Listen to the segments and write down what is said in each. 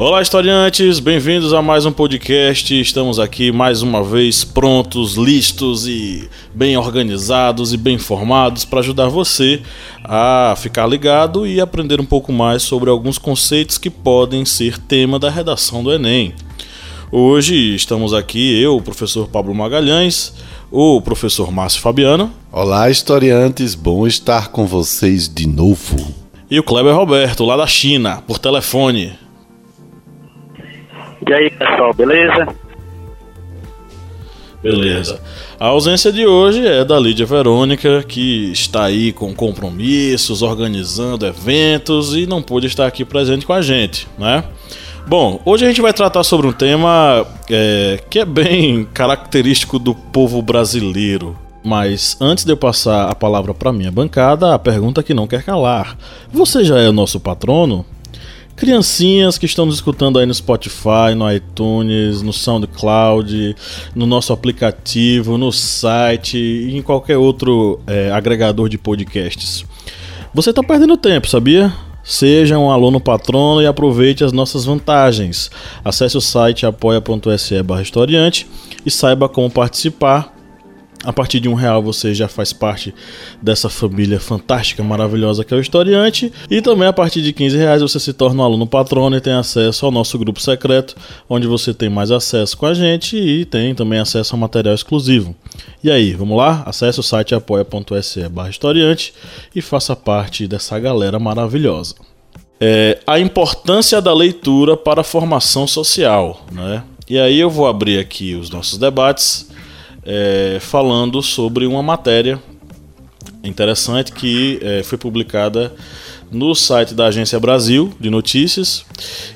Olá, historiantes! Bem-vindos a mais um podcast. Estamos aqui mais uma vez prontos, listos e bem organizados e bem informados para ajudar você a ficar ligado e aprender um pouco mais sobre alguns conceitos que podem ser tema da redação do Enem. Hoje estamos aqui eu, o professor Pablo Magalhães, o professor Márcio Fabiano. Olá, historiantes, bom estar com vocês de novo. E o Kleber Roberto, lá da China, por telefone. E aí, pessoal, beleza? Beleza. A ausência de hoje é da Lídia Verônica, que está aí com compromissos, organizando eventos e não pôde estar aqui presente com a gente, né? Bom, hoje a gente vai tratar sobre um tema é, que é bem característico do povo brasileiro. Mas antes de eu passar a palavra para minha bancada, a pergunta que não quer calar: Você já é o nosso patrono? Criancinhas que estão nos escutando aí no Spotify, no iTunes, no SoundCloud, no nosso aplicativo, no site e em qualquer outro é, agregador de podcasts. Você está perdendo tempo, sabia? Seja um aluno patrono e aproveite as nossas vantagens. Acesse o site apoia.se historiante e saiba como participar a partir de um real você já faz parte dessa família fantástica, maravilhosa que é o Historiante. E também a partir de 15 reais você se torna um aluno patrono e tem acesso ao nosso grupo secreto, onde você tem mais acesso com a gente e tem também acesso a material exclusivo. E aí, vamos lá? Acesse o site apoia.se barra historiante e faça parte dessa galera maravilhosa. É, a importância da leitura para a formação social, né? E aí eu vou abrir aqui os nossos debates é, falando sobre uma matéria interessante que é, foi publicada no site da Agência Brasil de Notícias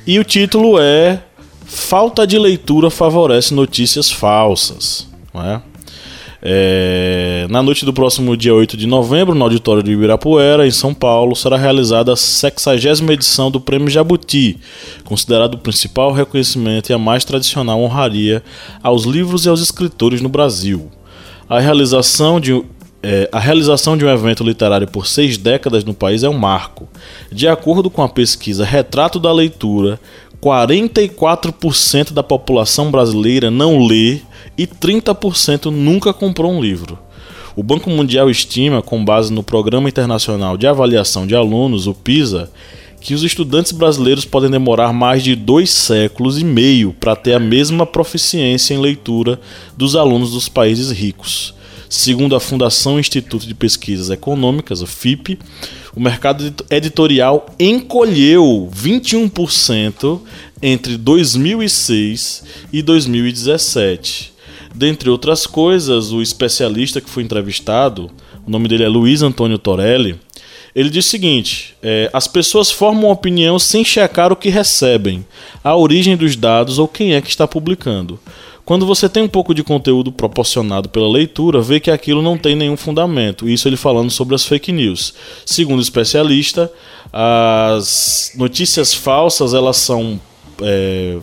e o título é Falta de leitura favorece notícias falsas. Não é? É, na noite do próximo dia 8 de novembro, no auditório de Ibirapuera, em São Paulo, será realizada a 60 edição do Prêmio Jabuti, considerado o principal reconhecimento e a mais tradicional honraria aos livros e aos escritores no Brasil. A realização de, é, a realização de um evento literário por seis décadas no país é um marco. De acordo com a pesquisa Retrato da Leitura, 44% da população brasileira não lê e 30% nunca comprou um livro. O Banco Mundial estima, com base no Programa Internacional de Avaliação de Alunos, o PISA, que os estudantes brasileiros podem demorar mais de dois séculos e meio para ter a mesma proficiência em leitura dos alunos dos países ricos. Segundo a Fundação Instituto de Pesquisas Econômicas, a FIP, o mercado editorial encolheu 21% entre 2006 e 2017. Dentre outras coisas, o especialista que foi entrevistado, o nome dele é Luiz Antônio Torelli, ele diz o seguinte: é, as pessoas formam opinião sem checar o que recebem, a origem dos dados ou quem é que está publicando. Quando você tem um pouco de conteúdo proporcionado pela leitura, vê que aquilo não tem nenhum fundamento. Isso ele falando sobre as fake news. Segundo o especialista, as notícias falsas elas são, é,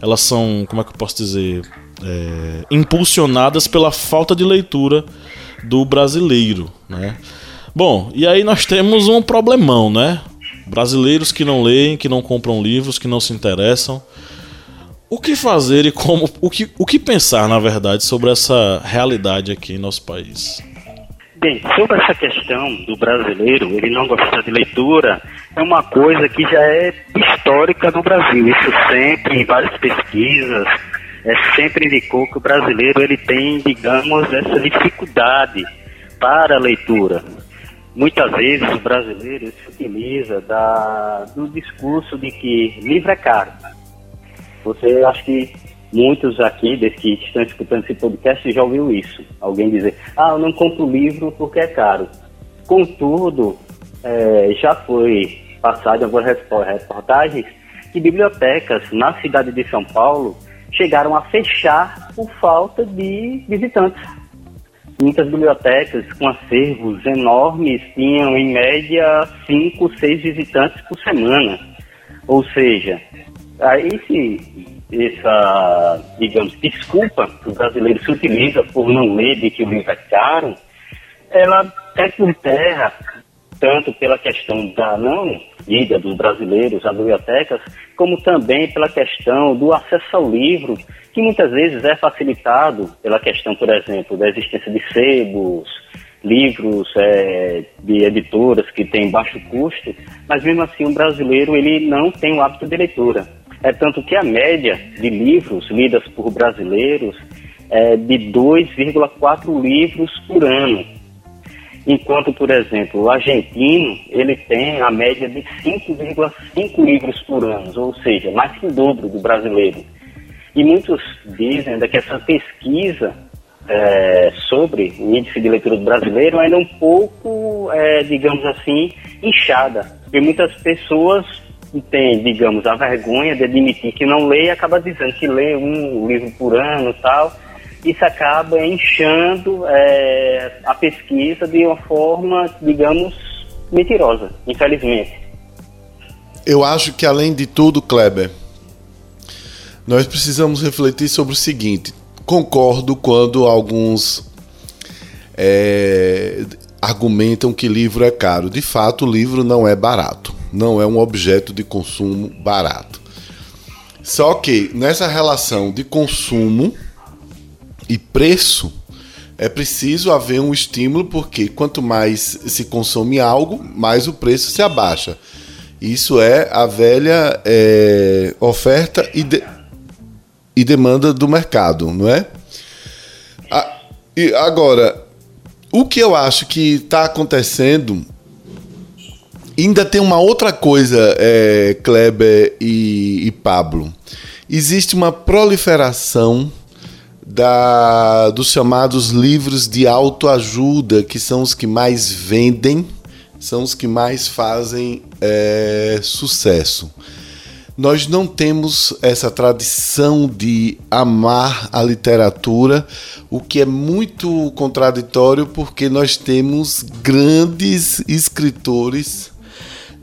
elas são, como é que eu posso dizer, é, impulsionadas pela falta de leitura do brasileiro, né? Bom, e aí nós temos um problemão, né? Brasileiros que não leem, que não compram livros, que não se interessam. O que fazer e como, o que, o que pensar, na verdade, sobre essa realidade aqui em nosso país? Bem, sobre essa questão do brasileiro, ele não gostar de leitura, é uma coisa que já é histórica no Brasil. Isso sempre, em várias pesquisas, é, sempre indicou que o brasileiro ele tem, digamos, essa dificuldade para a leitura. Muitas vezes o brasileiro se utiliza da, do discurso de que livro é caro. Você acho que muitos aqui, desde que estão escutando esse podcast, já ouviu isso. Alguém dizer, ah, eu não compro livro porque é caro. Contudo, é, já foi passado em algumas reportagens que bibliotecas na cidade de São Paulo chegaram a fechar por falta de visitantes. Muitas bibliotecas com acervos enormes tinham, em média, 5, 6 visitantes por semana. Ou seja, aí se essa, digamos, desculpa que o brasileiro se utiliza por não ler de que o livro é caro, ela é por terra, tanto pela questão da não ida dos brasileiros às bibliotecas, como também pela questão do acesso ao livro, que muitas vezes é facilitado pela questão, por exemplo, da existência de sebos, livros é, de editoras que têm baixo custo, mas mesmo assim o brasileiro ele não tem o hábito de leitura. É tanto que a média de livros lidas por brasileiros é de 2,4 livros por ano. Enquanto, por exemplo, o argentino, ele tem a média de 5,5 livros por ano, ou seja, mais que o dobro do brasileiro. E muitos dizem que essa pesquisa é, sobre o índice de leitura do brasileiro ainda é um pouco, é, digamos assim, inchada. E muitas pessoas têm, digamos, a vergonha de admitir que não lê e acaba dizendo que lê um livro por ano e tal. Isso acaba inchando é, a pesquisa de uma forma, digamos, mentirosa, infelizmente. Eu acho que, além de tudo, Kleber, nós precisamos refletir sobre o seguinte: concordo quando alguns é, argumentam que livro é caro. De fato, o livro não é barato. Não é um objeto de consumo barato. Só que nessa relação de consumo e preço, é preciso haver um estímulo, porque quanto mais se consome algo, mais o preço se abaixa. Isso é a velha é, oferta e, de, e demanda do mercado, não é? A, e agora, o que eu acho que está acontecendo. Ainda tem uma outra coisa, é, Kleber e, e Pablo. Existe uma proliferação da, dos chamados livros de autoajuda, que são os que mais vendem, são os que mais fazem é, sucesso nós não temos essa tradição de amar a literatura, o que é muito contraditório porque nós temos grandes escritores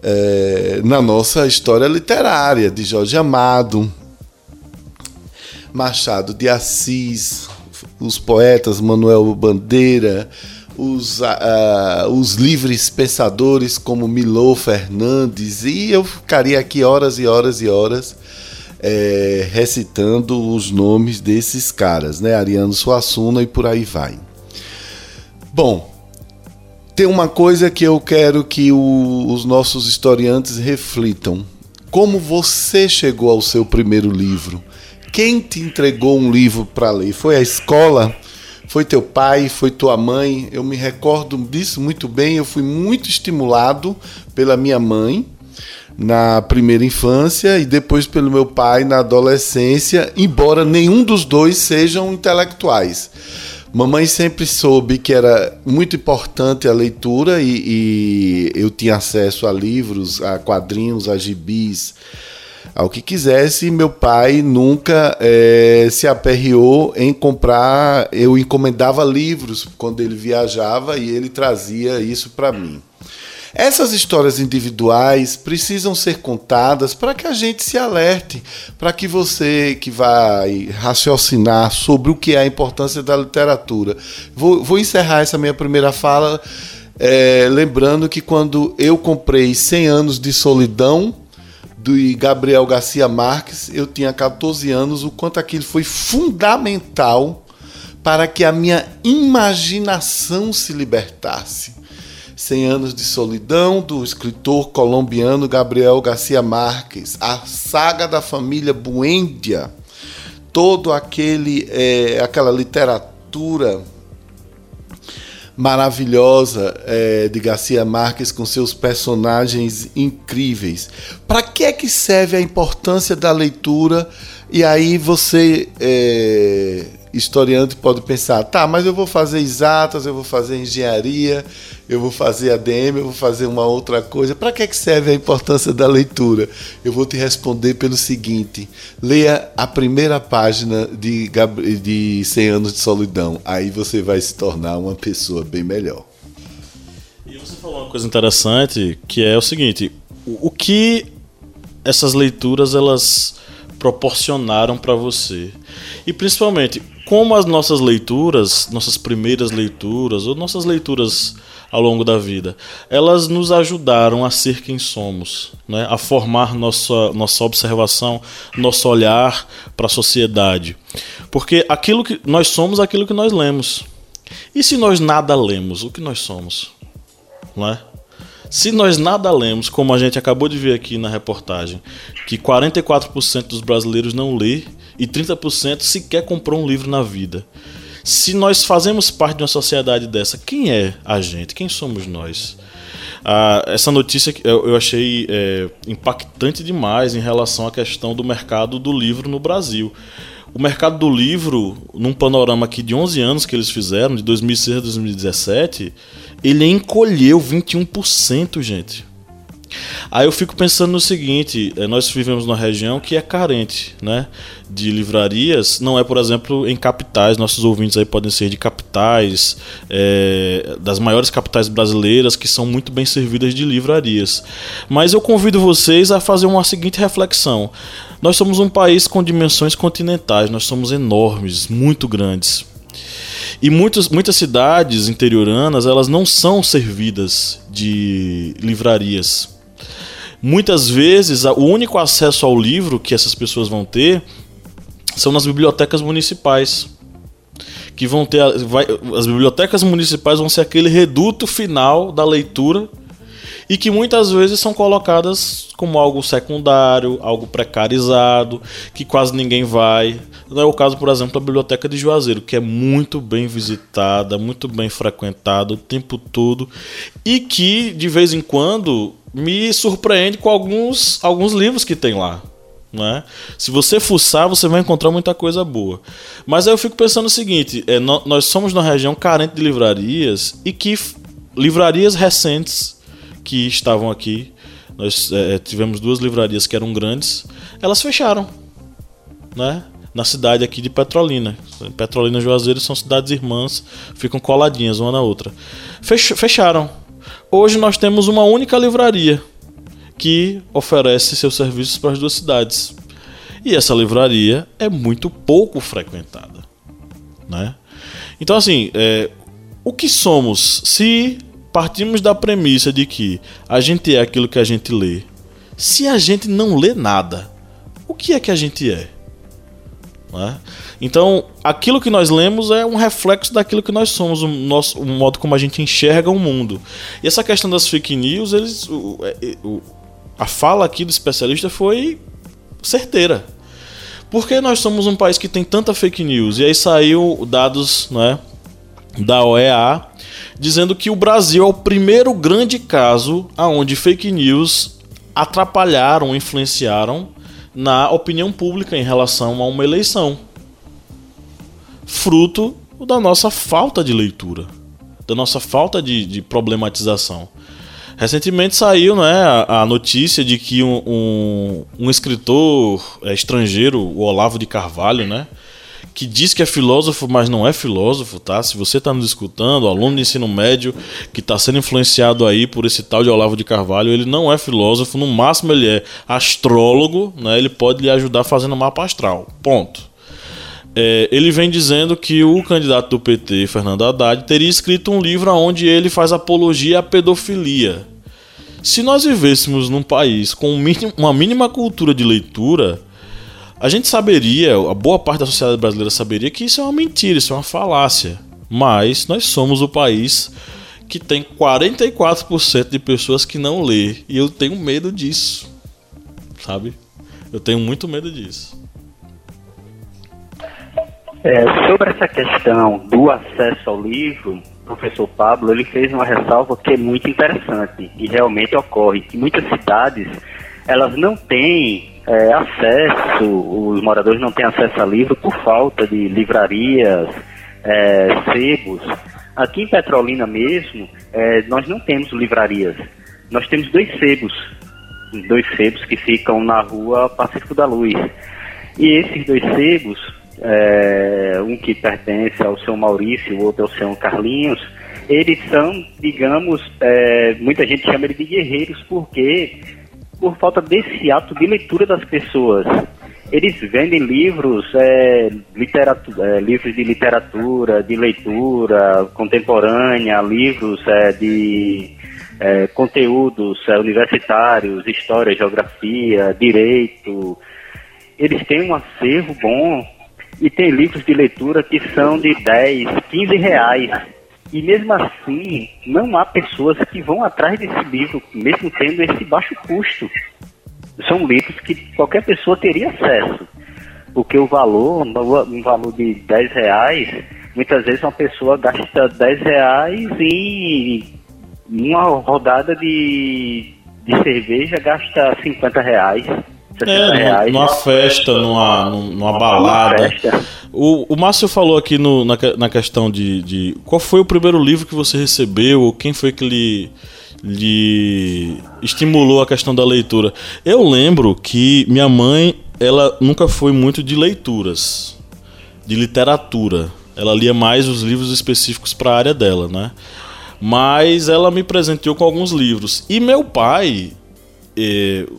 é, na nossa história literária, de Jorge Amado, Machado de Assis, os poetas Manuel Bandeira, os, uh, os livres pensadores como Milô Fernandes, e eu ficaria aqui horas e horas e horas é, recitando os nomes desses caras, né? Ariano Suassuna e por aí vai. Bom, tem uma coisa que eu quero que o, os nossos historiantes reflitam. Como você chegou ao seu primeiro livro? Quem te entregou um livro para ler? Foi a escola? foi teu pai, foi tua mãe. Eu me recordo disso muito bem. Eu fui muito estimulado pela minha mãe na primeira infância e depois pelo meu pai na adolescência, embora nenhum dos dois sejam intelectuais. Mamãe sempre soube que era muito importante a leitura e, e eu tinha acesso a livros, a quadrinhos, a gibis ao que quisesse. Meu pai nunca é, se aperreou em comprar. Eu encomendava livros quando ele viajava e ele trazia isso para mim. Essas histórias individuais precisam ser contadas para que a gente se alerte, para que você que vai raciocinar sobre o que é a importância da literatura. Vou, vou encerrar essa minha primeira fala é, lembrando que quando eu comprei 100 anos de solidão, do Gabriel Garcia Marques, eu tinha 14 anos, o quanto aquilo foi fundamental para que a minha imaginação se libertasse. 100 anos de solidão do escritor colombiano Gabriel Garcia Marques, a saga da família Buendia, todo aquele é, aquela literatura maravilhosa é, de Garcia Marques com seus personagens incríveis. Para que é que serve a importância da leitura? E aí você é, historiante pode pensar, tá, mas eu vou fazer exatas, eu vou fazer engenharia, eu vou fazer ADM, eu vou fazer uma outra coisa. Para que, é que serve a importância da leitura? Eu vou te responder pelo seguinte: leia a primeira página de, de 100 anos de solidão, aí você vai se tornar uma pessoa bem melhor. E você falou uma coisa interessante, que é o seguinte: o que essas leituras elas proporcionaram para você. E principalmente, como as nossas leituras, nossas primeiras leituras, ou nossas leituras ao longo da vida, elas nos ajudaram a ser quem somos, né? a formar nossa, nossa observação, nosso olhar para a sociedade. Porque aquilo que nós somos aquilo que nós lemos. E se nós nada lemos, o que nós somos? Não é? Se nós nada lemos, como a gente acabou de ver aqui na reportagem, que 44% dos brasileiros não lê e 30% sequer comprou um livro na vida. Se nós fazemos parte de uma sociedade dessa, quem é a gente? Quem somos nós? Ah, essa notícia eu achei é, impactante demais em relação à questão do mercado do livro no Brasil. O mercado do livro, num panorama aqui de 11 anos que eles fizeram, de 2006 a 2017, ele encolheu 21%, gente. Aí eu fico pensando no seguinte: eh, nós vivemos numa região que é carente né, de livrarias, não é, por exemplo, em capitais. Nossos ouvintes aí podem ser de capitais, é, das maiores capitais brasileiras, que são muito bem servidas de livrarias. Mas eu convido vocês a fazer uma seguinte reflexão: nós somos um país com dimensões continentais, nós somos enormes, muito grandes. E muitos, muitas cidades interioranas elas não são servidas de livrarias. Muitas vezes o único acesso ao livro que essas pessoas vão ter são nas bibliotecas municipais. Que vão ter. Vai, as bibliotecas municipais vão ser aquele reduto final da leitura e que muitas vezes são colocadas como algo secundário, algo precarizado, que quase ninguém vai. Não é o caso, por exemplo, da Biblioteca de Juazeiro, que é muito bem visitada, muito bem frequentada o tempo todo e que de vez em quando me surpreende com alguns, alguns livros que tem lá. Né? Se você fuçar, você vai encontrar muita coisa boa. Mas aí eu fico pensando o seguinte: é, nós somos numa região carente de livrarias e que livrarias recentes que estavam aqui. Nós é, tivemos duas livrarias que eram grandes, elas fecharam, né? Na cidade aqui de Petrolina. Petrolina e Juazeiro são cidades irmãs, ficam coladinhas uma na outra. Fech fecharam. Hoje nós temos uma única livraria que oferece seus serviços para as duas cidades. E essa livraria é muito pouco frequentada, né? Então assim, é, o que somos se partimos da premissa de que a gente é aquilo que a gente lê. Se a gente não lê nada, o que é que a gente é? é? Então, aquilo que nós lemos é um reflexo daquilo que nós somos, o, nosso, o modo como a gente enxerga o mundo. E essa questão das fake news, eles, o, é, o, a fala aqui do especialista foi certeira. Porque nós somos um país que tem tanta fake news? E aí saiu dados né, da OEA dizendo que o Brasil é o primeiro grande caso aonde fake news atrapalharam, influenciaram na opinião pública em relação a uma eleição. Fruto da nossa falta de leitura, da nossa falta de, de problematização. Recentemente saiu né, a, a notícia de que um, um, um escritor é, estrangeiro, o Olavo de Carvalho, né, que diz que é filósofo, mas não é filósofo, tá? Se você está nos escutando, aluno de ensino médio que está sendo influenciado aí por esse tal de Olavo de Carvalho, ele não é filósofo, no máximo ele é astrólogo, né? Ele pode lhe ajudar fazendo mapa astral. Ponto. É, ele vem dizendo que o candidato do PT, Fernando Haddad, teria escrito um livro onde ele faz apologia à pedofilia. Se nós vivêssemos num país com uma mínima cultura de leitura, a gente saberia, a boa parte da sociedade brasileira saberia que isso é uma mentira, isso é uma falácia. Mas nós somos o país que tem 44% de pessoas que não lê. E eu tenho medo disso. Sabe? Eu tenho muito medo disso. É, sobre essa questão do acesso ao livro, o professor Pablo ele fez uma ressalva que é muito interessante e realmente ocorre que muitas cidades elas não têm é, acesso, os moradores não têm acesso a livro por falta de livrarias, é, sebos. Aqui em Petrolina mesmo, é, nós não temos livrarias. Nós temos dois sebos, dois sebos que ficam na rua Pacífico da Luz. E esses dois sebos, é, um que pertence ao seu Maurício, o outro ao seu Carlinhos, eles são, digamos, é, muita gente chama ele de guerreiros porque por falta desse ato de leitura das pessoas. eles vendem livros, é, é, livros de literatura, de leitura contemporânea, livros é, de é, conteúdos é, universitários, história, geografia, direito. Eles têm um acervo bom e tem livros de leitura que são de 10, 15 reais. E mesmo assim, não há pessoas que vão atrás desse livro, mesmo tendo esse baixo custo são livros que qualquer pessoa teria acesso. Porque o valor, um valor de 10 reais, muitas vezes uma pessoa gasta 10 reais e uma rodada de, de cerveja gasta 50 reais. É, reais, numa festa, numa, numa balada. Festa. O, o Márcio falou aqui no, na, na questão de, de. Qual foi o primeiro livro que você recebeu? Ou quem foi que lhe lhe estimulou a questão da leitura. Eu lembro que minha mãe, ela nunca foi muito de leituras, de literatura. Ela lia mais os livros específicos para a área dela, né? Mas ela me presenteou com alguns livros. E meu pai,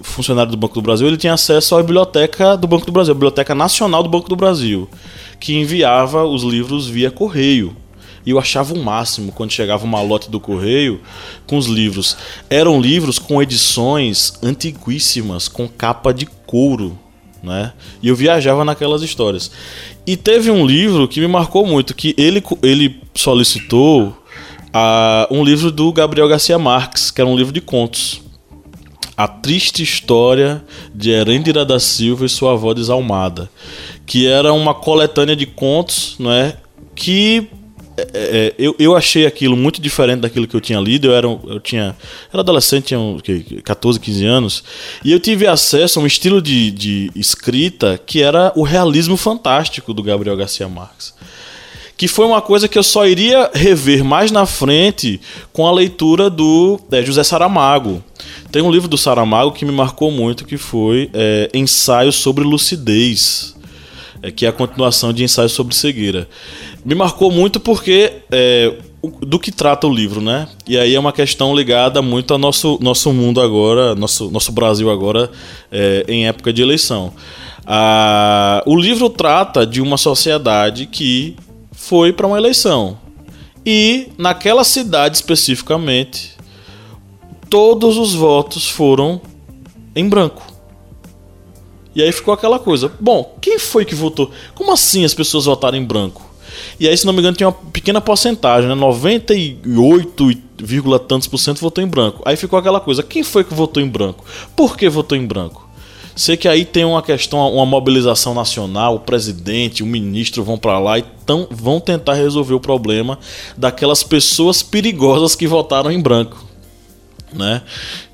funcionário do Banco do Brasil, ele tinha acesso à biblioteca do Banco do Brasil, a Biblioteca Nacional do Banco do Brasil, que enviava os livros via correio. E eu achava o máximo quando chegava uma lote do correio com os livros. Eram livros com edições antiguíssimas, com capa de couro. Né? E eu viajava naquelas histórias. E teve um livro que me marcou muito, que ele, ele solicitou uh, um livro do Gabriel Garcia Marques, que era um livro de contos. A Triste História de Herêndira da Silva e Sua Avó Desalmada. Que era uma coletânea de contos, né? Que é, é, eu, eu achei aquilo muito diferente daquilo que eu tinha lido. Eu era, eu tinha, era adolescente, tinha uns 14, 15 anos, e eu tive acesso a um estilo de, de escrita que era o realismo fantástico do Gabriel Garcia Marques. Que foi uma coisa que eu só iria rever mais na frente com a leitura do é, José Saramago. Tem um livro do Saramago que me marcou muito, que foi é, Ensaio sobre Lucidez é, que é a continuação de Ensaio sobre Cegueira. Me marcou muito porque é, do que trata o livro, né? E aí é uma questão ligada muito ao nosso, nosso mundo agora, nosso, nosso Brasil agora, é, em época de eleição. Ah, o livro trata de uma sociedade que foi para uma eleição. E naquela cidade especificamente, todos os votos foram em branco. E aí ficou aquela coisa. Bom, quem foi que votou? Como assim as pessoas votaram em branco? E aí, se não me engano, tinha uma pequena porcentagem, né? 98, tantos por cento votou em branco. Aí ficou aquela coisa: quem foi que votou em branco? Por que votou em branco? Sei que aí tem uma questão, uma mobilização nacional, o presidente, o ministro vão para lá e tão, vão tentar resolver o problema daquelas pessoas perigosas que votaram em branco, né?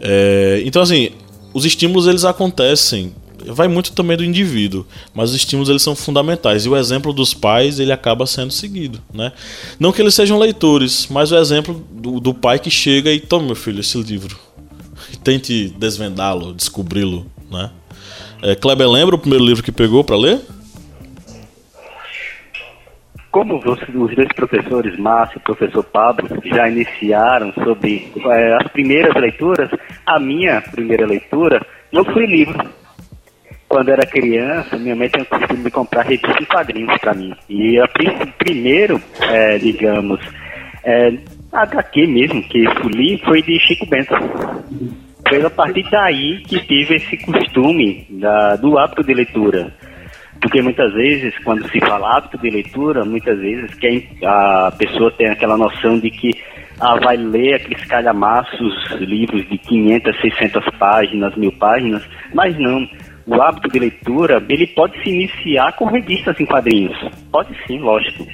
É, então assim, os estímulos eles acontecem vai muito também do indivíduo, mas os estímulos eles são fundamentais e o exemplo dos pais ele acaba sendo seguido, né? Não que eles sejam leitores, mas o exemplo do, do pai que chega e toma meu filho esse livro, tente desvendá-lo, descobri-lo, né? É, Kleber lembra o primeiro livro que pegou para ler? Como os dois professores, Márcio e professor Pablo, já iniciaram sobre é, as primeiras leituras, a minha primeira leitura não foi livro, quando era criança, minha mãe tinha o costume de comprar revistas em quadrinhos para mim. E a primeiro, é, digamos, é, HQ mesmo que eu li foi de Chico Bento. Foi a partir daí que tive esse costume da, do hábito de leitura. Porque muitas vezes, quando se fala hábito de leitura, muitas vezes quem, a pessoa tem aquela noção de que ah, vai ler aqueles calhamaços, livros de 500, 600 páginas, mil páginas, mas não o hábito de leitura, ele pode se iniciar com revistas em quadrinhos. Pode sim, lógico.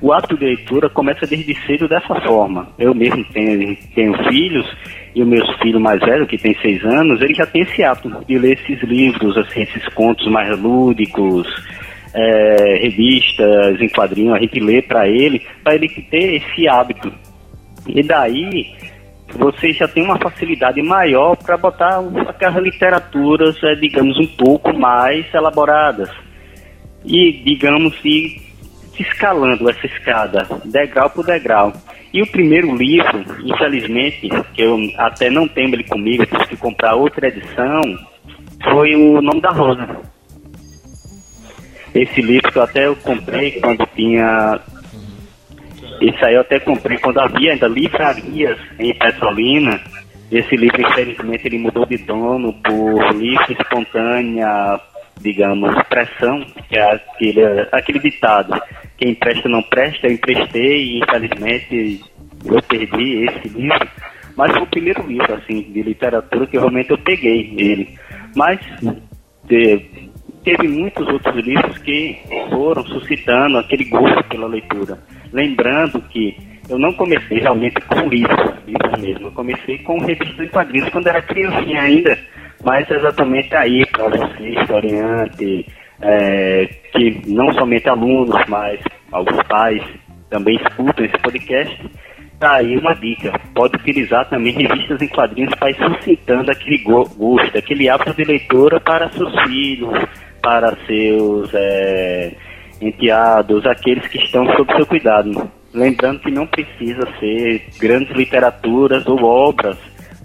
O hábito de leitura começa desde cedo dessa forma. Eu mesmo tenho, tenho filhos, e o meu filho mais velho, que tem seis anos, ele já tem esse hábito de ler esses livros, assim, esses contos mais lúdicos, é, revistas em quadrinhos, a gente lê para ele, para ele ter esse hábito. E daí você já tem uma facilidade maior para botar aquelas literaturas, é, digamos, um pouco mais elaboradas. E, digamos, ir escalando essa escada, degrau por degrau. E o primeiro livro, infelizmente, que eu até não tenho ele comigo, tive que comprar outra edição, foi O Nome da Rosa. Esse livro que eu até comprei quando tinha. Esse aí eu até comprei quando havia ainda livrarias em Petrolina. Esse livro, infelizmente, ele mudou de dono por livre espontânea, digamos, pressão, que é aquele, aquele ditado, quem empresta não presta, eu emprestei e infelizmente eu perdi esse livro, mas foi o primeiro livro, assim, de literatura que realmente eu peguei ele. Mas de, teve muitos outros livros que foram suscitando aquele gosto pela leitura. Lembrando que eu não comecei realmente com livros, livros mesmo. Eu comecei com revistas de quadrinhos quando era criancinha ainda, mas exatamente aí para você, historiante, é, que não somente alunos, mas alguns pais também escutam esse podcast, tá aí uma dica. Pode utilizar também revistas em quadrinhos para ir suscitando aquele gosto, aquele hábito de leitura para seus filhos, para seus é, enteados, aqueles que estão sob seu cuidado. Lembrando que não precisa ser grandes literaturas ou obras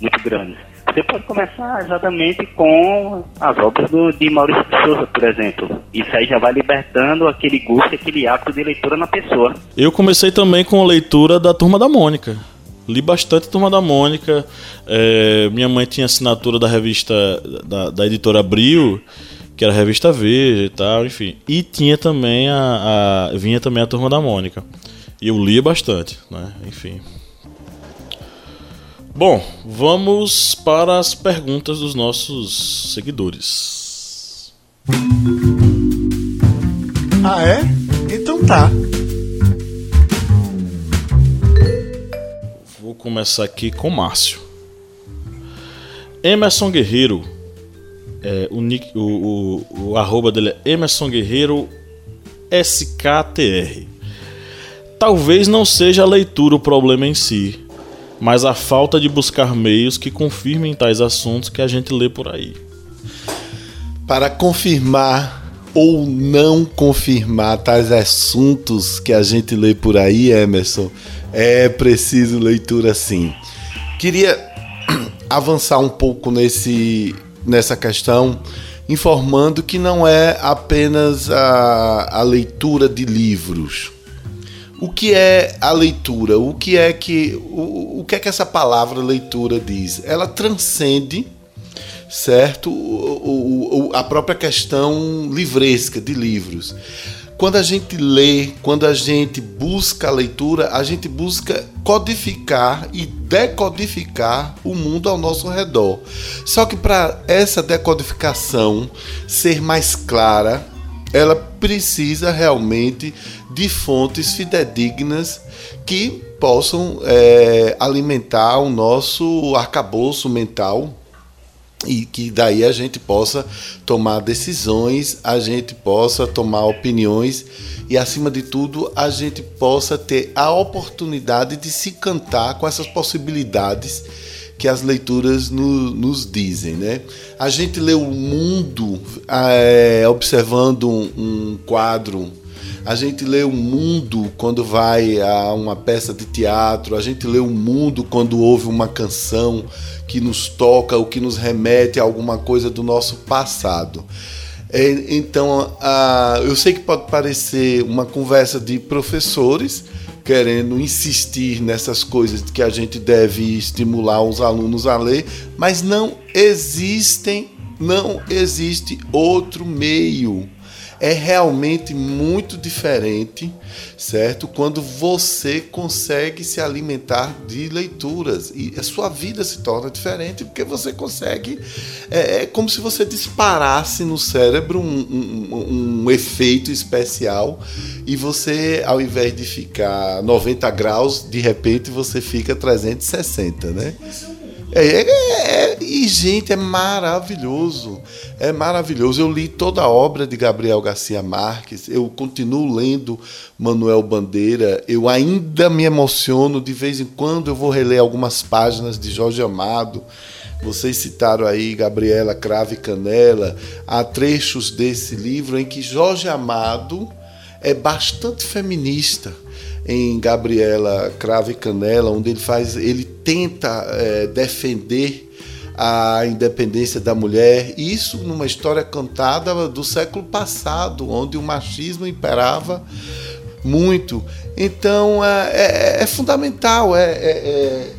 muito grandes. Você pode começar exatamente com as obras do, de Maurício de Souza, por exemplo. Isso aí já vai libertando aquele gosto, aquele hábito de leitura na pessoa. Eu comecei também com a leitura da Turma da Mônica. Li bastante Turma da Mônica. É, minha mãe tinha assinatura da revista da, da editora Abril, que era a revista Veja e tal, enfim. E tinha também a, a vinha também a Turma da Mônica. E eu lia bastante, né? Enfim. Bom, vamos para as perguntas dos nossos seguidores. Ah, é? Então tá. Vou começar aqui com Márcio. Emerson Guerreiro. É, o, nick, o, o, o arroba dele é Emerson Guerreiro SKTR. Talvez não seja a leitura o problema em si, mas a falta de buscar meios que confirmem tais assuntos que a gente lê por aí. Para confirmar ou não confirmar tais assuntos que a gente lê por aí, Emerson, é preciso leitura sim. Queria avançar um pouco nesse, nessa questão, informando que não é apenas a, a leitura de livros o que é a leitura? O que é que o, o que é que essa palavra leitura diz? Ela transcende, certo? O, o, a própria questão livresca de livros. Quando a gente lê, quando a gente busca a leitura, a gente busca codificar e decodificar o mundo ao nosso redor. Só que para essa decodificação ser mais clara, ela precisa realmente de fontes fidedignas que possam é, alimentar o nosso arcabouço mental e que daí a gente possa tomar decisões, a gente possa tomar opiniões e acima de tudo a gente possa ter a oportunidade de se cantar com essas possibilidades que as leituras no, nos dizem, né? A gente lê o mundo é, observando um, um quadro a gente lê o mundo quando vai a uma peça de teatro, a gente lê o mundo quando ouve uma canção que nos toca, ou que nos remete a alguma coisa do nosso passado. É, então, eu sei que pode parecer uma conversa de professores querendo insistir nessas coisas que a gente deve estimular os alunos a ler, mas não existem, não existe outro meio é realmente muito diferente, certo? Quando você consegue se alimentar de leituras e a sua vida se torna diferente porque você consegue. É, é como se você disparasse no cérebro um, um, um efeito especial e você, ao invés de ficar 90 graus, de repente você fica 360, né? É, é, é, e, gente, é maravilhoso. É maravilhoso. Eu li toda a obra de Gabriel Garcia Marques, eu continuo lendo Manuel Bandeira, eu ainda me emociono, de vez em quando eu vou reler algumas páginas de Jorge Amado. Vocês citaram aí Gabriela Crave Canela. Há trechos desse livro em que Jorge Amado é bastante feminista em Gabriela Crave Canela, onde ele faz, ele tenta é, defender a independência da mulher. Isso numa história cantada do século passado, onde o machismo imperava muito. Então é, é, é fundamental, é, é,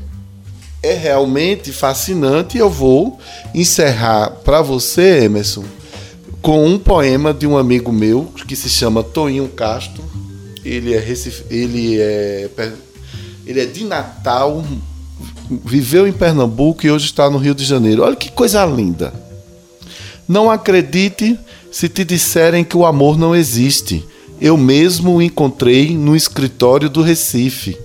é, é realmente fascinante. Eu vou encerrar para você, Emerson, com um poema de um amigo meu que se chama Toinho Castro. Ele é, ele é, ele é de Natal, viveu em Pernambuco e hoje está no Rio de Janeiro. Olha que coisa linda. Não acredite se te disserem que o amor não existe. Eu mesmo o encontrei no escritório do Recife.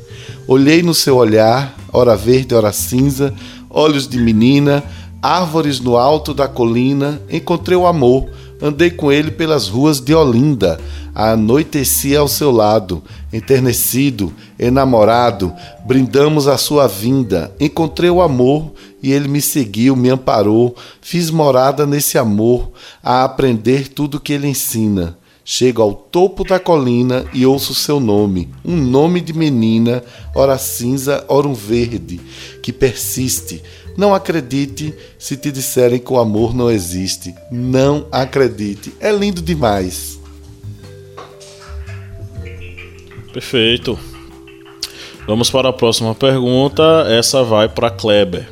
Olhei no seu olhar, hora verde, hora cinza, olhos de menina, árvores no alto da colina, encontrei o amor. Andei com ele pelas ruas de Olinda. Anoiteci ao seu lado, enternecido, enamorado, brindamos a sua vinda. Encontrei o amor e ele me seguiu, me amparou. Fiz morada nesse amor, a aprender tudo que ele ensina. Chego ao topo da colina e ouço seu nome, um nome de menina, ora cinza, ora um verde, que persiste. Não acredite se te disserem que o amor não existe. Não acredite. É lindo demais. Perfeito. Vamos para a próxima pergunta. Essa vai para Kleber.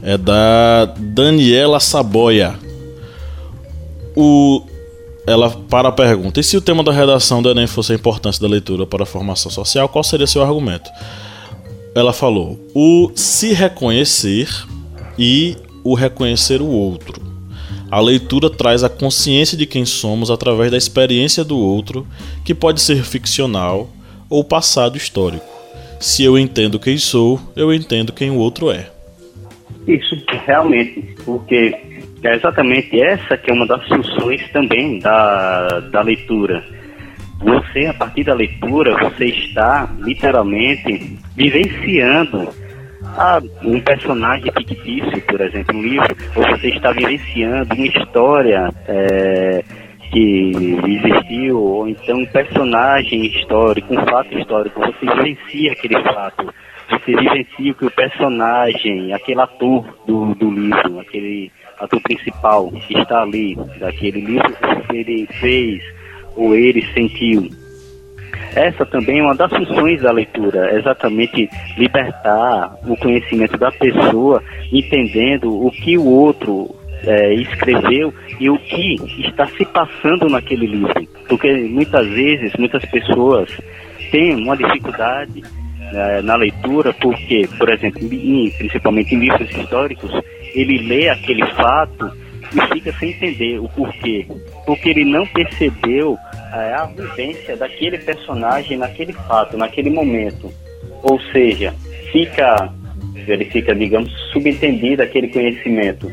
É da Daniela Saboia. O ela para a pergunta: e se o tema da redação do Enem fosse a importância da leitura para a formação social, qual seria seu argumento? Ela falou: o se reconhecer e o reconhecer o outro. A leitura traz a consciência de quem somos através da experiência do outro, que pode ser ficcional ou passado histórico. Se eu entendo quem sou, eu entendo quem o outro é. Isso, realmente, porque é exatamente essa que é uma das funções também da, da leitura. Você, a partir da leitura, você está literalmente vivenciando ah, um personagem fictício, por exemplo, um livro, ou você está vivenciando uma história é, que existiu, ou então um personagem histórico, um fato histórico, você vivencia aquele fato, você vivencia que o personagem, aquele ator do, do livro, aquele ator principal que está ali, daquele livro, ele fez ou ele sentiu. Essa também é uma das funções da leitura, exatamente libertar o conhecimento da pessoa, entendendo o que o outro é, escreveu e o que está se passando naquele livro. Porque muitas vezes, muitas pessoas têm uma dificuldade é, na leitura, porque, por exemplo, em, principalmente em livros históricos, ele lê aquele fato e fica sem entender o porquê. Porque ele não percebeu é, a vivência daquele personagem naquele fato, naquele momento. Ou seja, fica, ele fica, digamos, subentendido aquele conhecimento.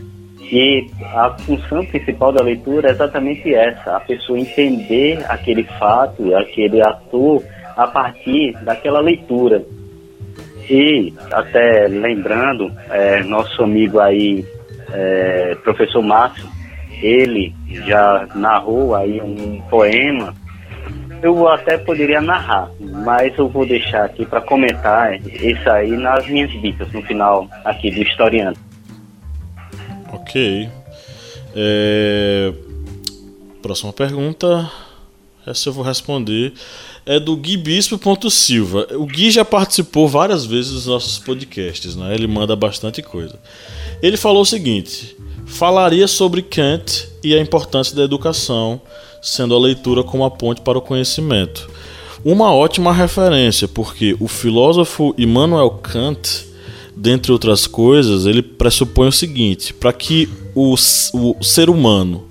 E a função principal da leitura é exatamente essa, a pessoa entender aquele fato, aquele ator, a partir daquela leitura. E até lembrando, é, nosso amigo aí, é, professor Márcio, ele já narrou aí um poema. Eu até poderia narrar, mas eu vou deixar aqui para comentar isso aí nas minhas dicas no final aqui do historiando. Ok. É... Próxima pergunta. Essa eu vou responder é do Gui Bispo Silva. O Gui já participou várias vezes dos nossos podcasts, né? Ele manda bastante coisa. Ele falou o seguinte: falaria sobre Kant e a importância da educação, sendo a leitura como a ponte para o conhecimento. Uma ótima referência, porque o filósofo Immanuel Kant, dentre outras coisas, ele pressupõe o seguinte: para que o, o ser humano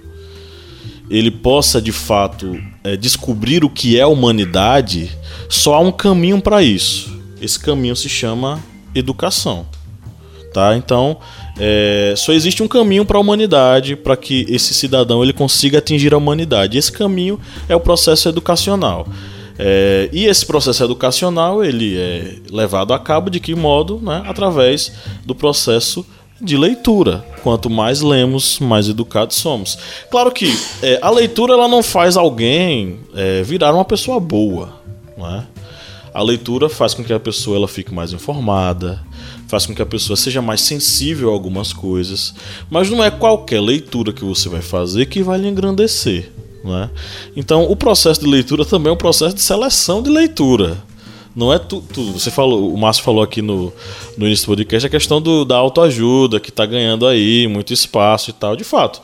ele possa de fato é, descobrir o que é humanidade, só há um caminho para isso. Esse caminho se chama educação. Tá? Então, é, só existe um caminho para a humanidade para que esse cidadão ele consiga atingir a humanidade. Esse caminho é o processo educacional. É, e esse processo educacional ele é levado a cabo de que modo? Né? Através do processo de leitura. Quanto mais lemos, mais educados somos. Claro que é, a leitura ela não faz alguém é, virar uma pessoa boa. Não é? A leitura faz com que a pessoa ela fique mais informada, faz com que a pessoa seja mais sensível a algumas coisas, mas não é qualquer leitura que você vai fazer que vai lhe engrandecer. Né? Então, o processo de leitura também é um processo de seleção de leitura. Não é tudo. Tu, você falou, o Márcio falou aqui no, no início do podcast a questão do, da autoajuda, que está ganhando aí muito espaço e tal. De fato,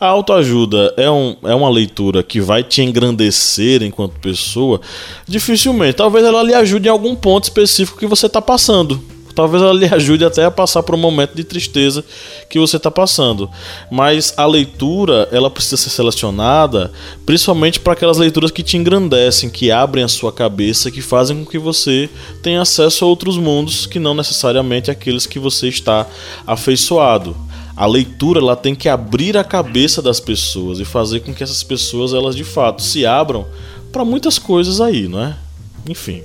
a autoajuda é, um, é uma leitura que vai te engrandecer enquanto pessoa? Dificilmente. Talvez ela lhe ajude em algum ponto específico que você está passando. Talvez ela lhe ajude até a passar por um momento de tristeza que você está passando. Mas a leitura, ela precisa ser selecionada principalmente para aquelas leituras que te engrandecem, que abrem a sua cabeça, que fazem com que você tenha acesso a outros mundos que não necessariamente aqueles que você está afeiçoado. A leitura ela tem que abrir a cabeça das pessoas e fazer com que essas pessoas elas de fato se abram para muitas coisas aí, não é? Enfim.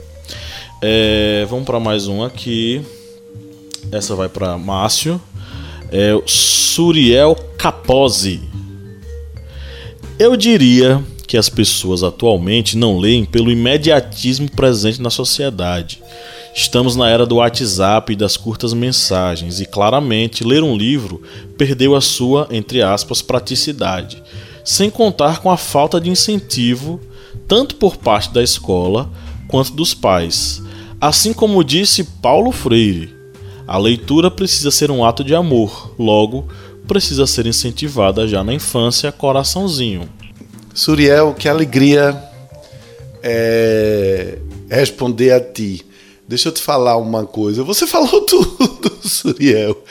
É, vamos para mais um aqui. Essa vai para Márcio. É o Suriel Capozzi. Eu diria que as pessoas atualmente não leem pelo imediatismo presente na sociedade. Estamos na era do WhatsApp e das curtas mensagens, e claramente ler um livro perdeu a sua, entre aspas, praticidade, sem contar com a falta de incentivo, tanto por parte da escola quanto dos pais. Assim como disse Paulo Freire, a leitura precisa ser um ato de amor, logo, precisa ser incentivada já na infância, coraçãozinho. Suriel, que alegria é, responder a ti. Deixa eu te falar uma coisa. Você falou tudo, Suriel.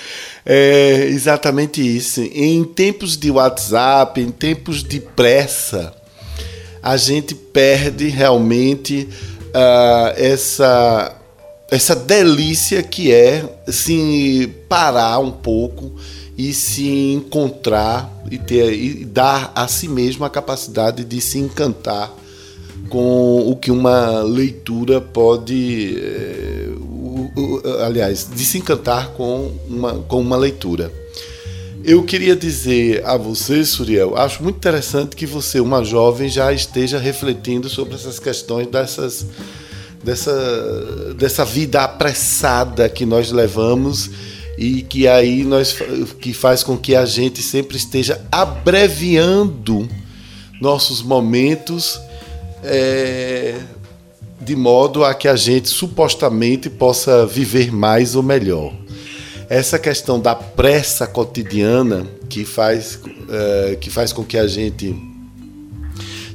É exatamente isso. Em tempos de WhatsApp, em tempos de pressa, a gente perde realmente uh, essa essa delícia que é se parar um pouco e se encontrar e, ter, e dar a si mesmo a capacidade de se encantar com o que uma leitura pode. O, aliás, de se encantar com uma, com uma leitura. Eu queria dizer a você, Suriel, acho muito interessante que você, uma jovem, já esteja refletindo sobre essas questões dessas dessa, dessa vida apressada que nós levamos e que aí nós que faz com que a gente sempre esteja abreviando nossos momentos é, de modo a que a gente supostamente possa viver mais ou melhor. Essa questão da pressa cotidiana que faz, é, que faz com que a gente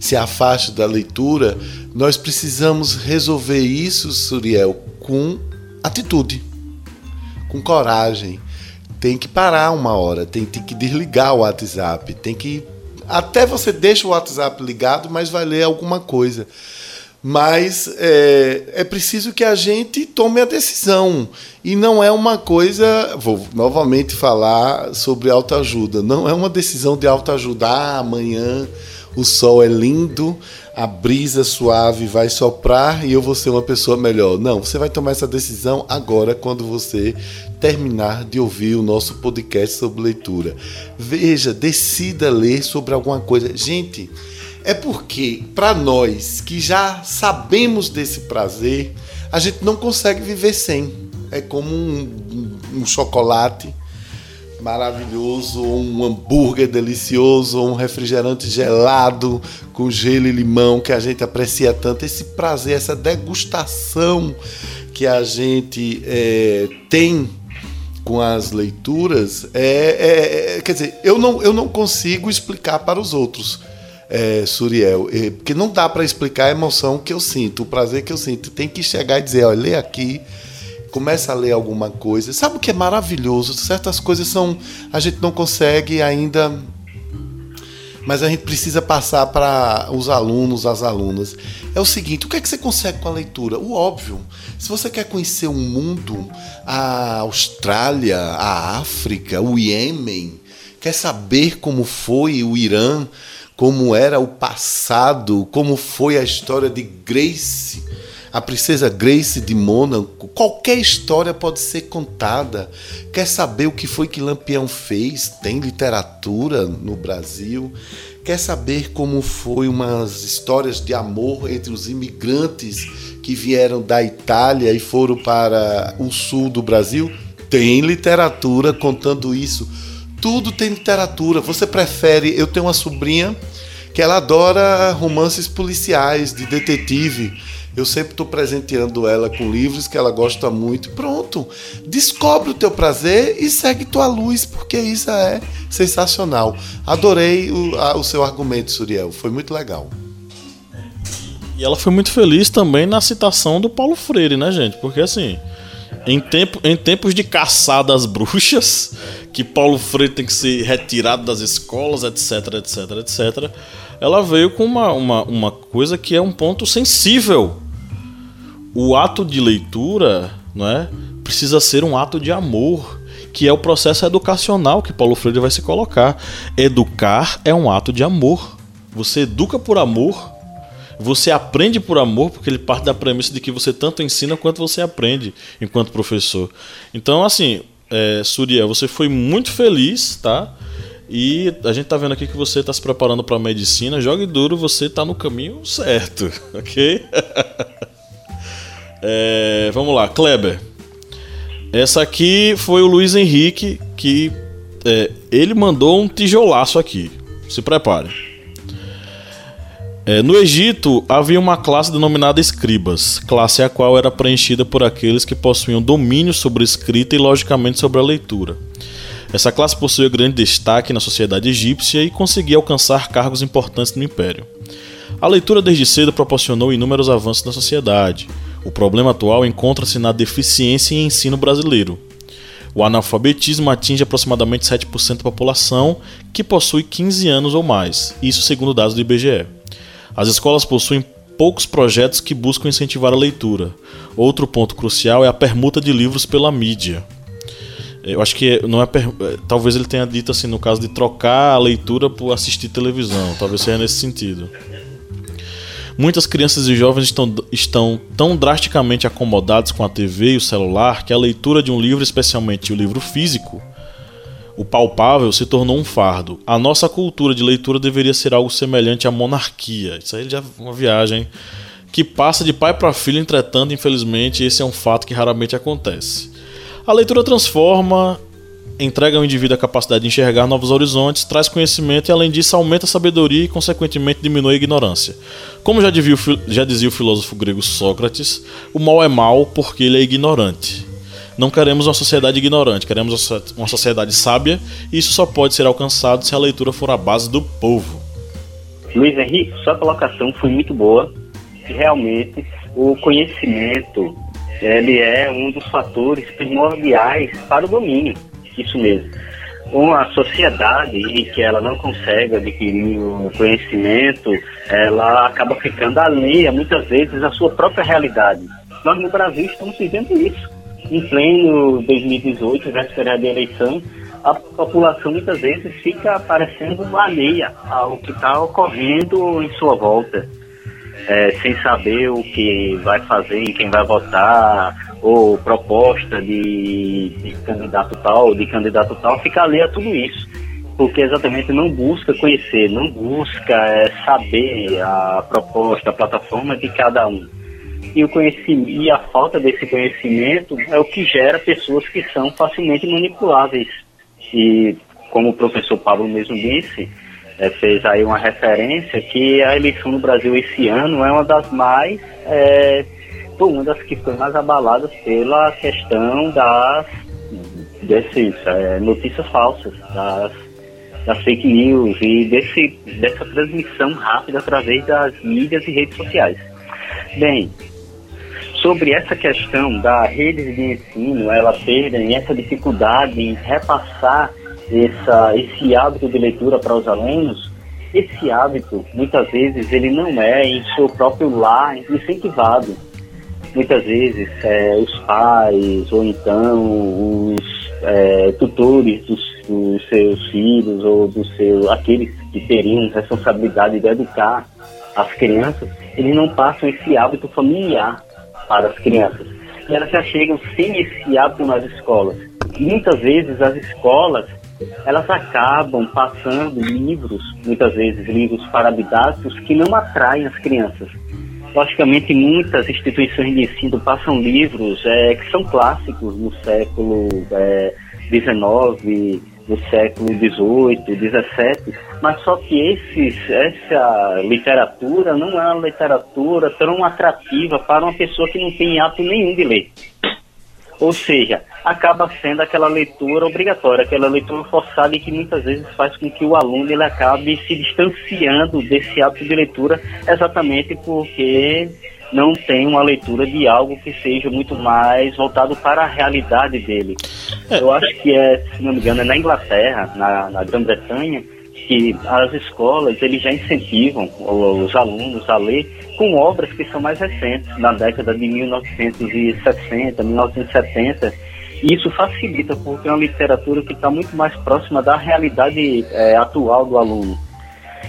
se afaste da leitura, nós precisamos resolver isso, Suriel, com atitude, com coragem. Tem que parar uma hora, tem, tem que desligar o WhatsApp, tem que. Até você deixa o WhatsApp ligado, mas vai ler alguma coisa. Mas é, é preciso que a gente tome a decisão. E não é uma coisa. Vou novamente falar sobre autoajuda. Não é uma decisão de autoajuda. Ah, amanhã o sol é lindo, a brisa suave vai soprar e eu vou ser uma pessoa melhor. Não, você vai tomar essa decisão agora, quando você terminar de ouvir o nosso podcast sobre leitura. Veja, decida ler sobre alguma coisa. Gente, é porque, para nós que já sabemos desse prazer, a gente não consegue viver sem. É como um, um chocolate maravilhoso, um hambúrguer delicioso, um refrigerante gelado com gelo e limão que a gente aprecia tanto. Esse prazer, essa degustação que a gente é, tem com as leituras, é, é, quer dizer, eu não, eu não consigo explicar para os outros. É, Suriel, é, porque não dá para explicar a emoção que eu sinto, o prazer que eu sinto. Tem que chegar e dizer, olha, lê aqui, começa a ler alguma coisa. Sabe o que é maravilhoso? Certas coisas são. A gente não consegue ainda. Mas a gente precisa passar para os alunos, as alunas. É o seguinte: o que é que você consegue com a leitura? O óbvio. Se você quer conhecer o mundo, a Austrália, a África, o Iêmen, quer saber como foi o Irã, como era o passado, como foi a história de Grace a princesa Grace de Mônaco, qualquer história pode ser contada. Quer saber o que foi que Lampião fez? Tem literatura no Brasil. Quer saber como foi umas histórias de amor entre os imigrantes que vieram da Itália e foram para o sul do Brasil? Tem literatura contando isso. Tudo tem literatura. Você prefere. Eu tenho uma sobrinha que ela adora romances policiais, de detetive. Eu sempre estou presenteando ela com livros que ela gosta muito. Pronto, descobre o teu prazer e segue tua luz, porque isso é sensacional. Adorei o, a, o seu argumento, Suriel. Foi muito legal. E ela foi muito feliz também na citação do Paulo Freire, né, gente? Porque assim, em, tempo, em tempos de caçada às bruxas, que Paulo Freire tem que ser retirado das escolas, etc, etc, etc, ela veio com uma, uma, uma coisa que é um ponto sensível. O ato de leitura não é, precisa ser um ato de amor, que é o processo educacional que Paulo Freire vai se colocar. Educar é um ato de amor. Você educa por amor você aprende por amor, porque ele parte da premissa de que você tanto ensina quanto você aprende enquanto professor. Então, assim, é, Suriel, você foi muito feliz, tá? E a gente tá vendo aqui que você está se preparando para medicina. Jogue duro, você tá no caminho certo, ok? é, vamos lá, Kleber. Essa aqui foi o Luiz Henrique que é, ele mandou um tijolaço aqui. Se prepare. É, no Egito havia uma classe denominada escribas, classe a qual era preenchida por aqueles que possuíam domínio sobre a escrita e, logicamente, sobre a leitura. Essa classe possuía grande destaque na sociedade egípcia e conseguia alcançar cargos importantes no império. A leitura desde cedo proporcionou inúmeros avanços na sociedade. O problema atual encontra-se na deficiência em ensino brasileiro. O analfabetismo atinge aproximadamente 7% da população que possui 15 anos ou mais, isso segundo dados do IBGE. As escolas possuem poucos projetos que buscam incentivar a leitura. Outro ponto crucial é a permuta de livros pela mídia. Eu acho que não é per... talvez ele tenha dito assim no caso de trocar a leitura por assistir televisão, talvez seja nesse sentido. Muitas crianças e jovens estão, estão tão drasticamente acomodados com a TV e o celular que a leitura de um livro, especialmente o livro físico, o palpável se tornou um fardo. A nossa cultura de leitura deveria ser algo semelhante à monarquia. Isso aí já é uma viagem que passa de pai para filho, entretanto, infelizmente, esse é um fato que raramente acontece. A leitura transforma, entrega ao indivíduo a capacidade de enxergar novos horizontes, traz conhecimento e, além disso, aumenta a sabedoria e, consequentemente, diminui a ignorância. Como já dizia, já dizia o filósofo grego Sócrates, o mal é mal porque ele é ignorante. Não queremos uma sociedade ignorante, queremos uma sociedade sábia e isso só pode ser alcançado se a leitura for a base do povo. Luiz Henrique, sua colocação foi muito boa. Realmente, o conhecimento ele é um dos fatores primordiais para o domínio. Isso mesmo. Uma sociedade em que ela não consegue adquirir o conhecimento, ela acaba ficando alheia muitas vezes à sua própria realidade. Nós no Brasil estamos vivendo isso em pleno 2018, véspera de eleição, a população muitas vezes fica parecendo alheia ao que está ocorrendo em sua volta, é, sem saber o que vai fazer, em quem vai votar, ou proposta de, de candidato tal, de candidato tal, fica alheia a tudo isso porque exatamente não busca conhecer, não busca é, saber a proposta, a plataforma de cada um e o conhecimento e a falta desse conhecimento é o que gera pessoas que são facilmente manipuláveis. E como o professor Pablo mesmo disse, é, fez aí uma referência que a eleição no Brasil esse ano é uma das mais é, uma das que foi mais abaladas pela questão das desses é, notícias falsas, das, das fake news e desse, dessa transmissão rápida através das mídias e redes sociais. Bem, sobre essa questão da rede de ensino, ela terem essa dificuldade em repassar essa, esse hábito de leitura para os alunos, esse hábito, muitas vezes, ele não é em seu próprio lar incentivado. Muitas vezes, é, os pais ou então os é, tutores dos, dos, seus filhos ou dos seus, aqueles que teriam responsabilidade de educar as crianças, eles não passam esse hábito familiar para as crianças. E elas já chegam sem esse hábito nas escolas. Muitas vezes as escolas elas acabam passando livros, muitas vezes livros para didáticos, que não atraem as crianças. Logicamente, muitas instituições de ensino passam livros é, que são clássicos no século XIX, é, do século XVIII, XVII, mas só que esses, essa literatura não é uma literatura tão atrativa para uma pessoa que não tem hábito nenhum de ler. Ou seja, acaba sendo aquela leitura obrigatória, aquela leitura forçada e que muitas vezes faz com que o aluno ele acabe se distanciando desse hábito de leitura exatamente porque não tem uma leitura de algo que seja muito mais voltado para a realidade dele. É. Eu acho que é, se não me engano, é na Inglaterra, na, na Grã-Bretanha, que as escolas eles já incentivam os alunos a ler com obras que são mais recentes, na década de 1960, 1970. E isso facilita, porque é uma literatura que está muito mais próxima da realidade é, atual do aluno.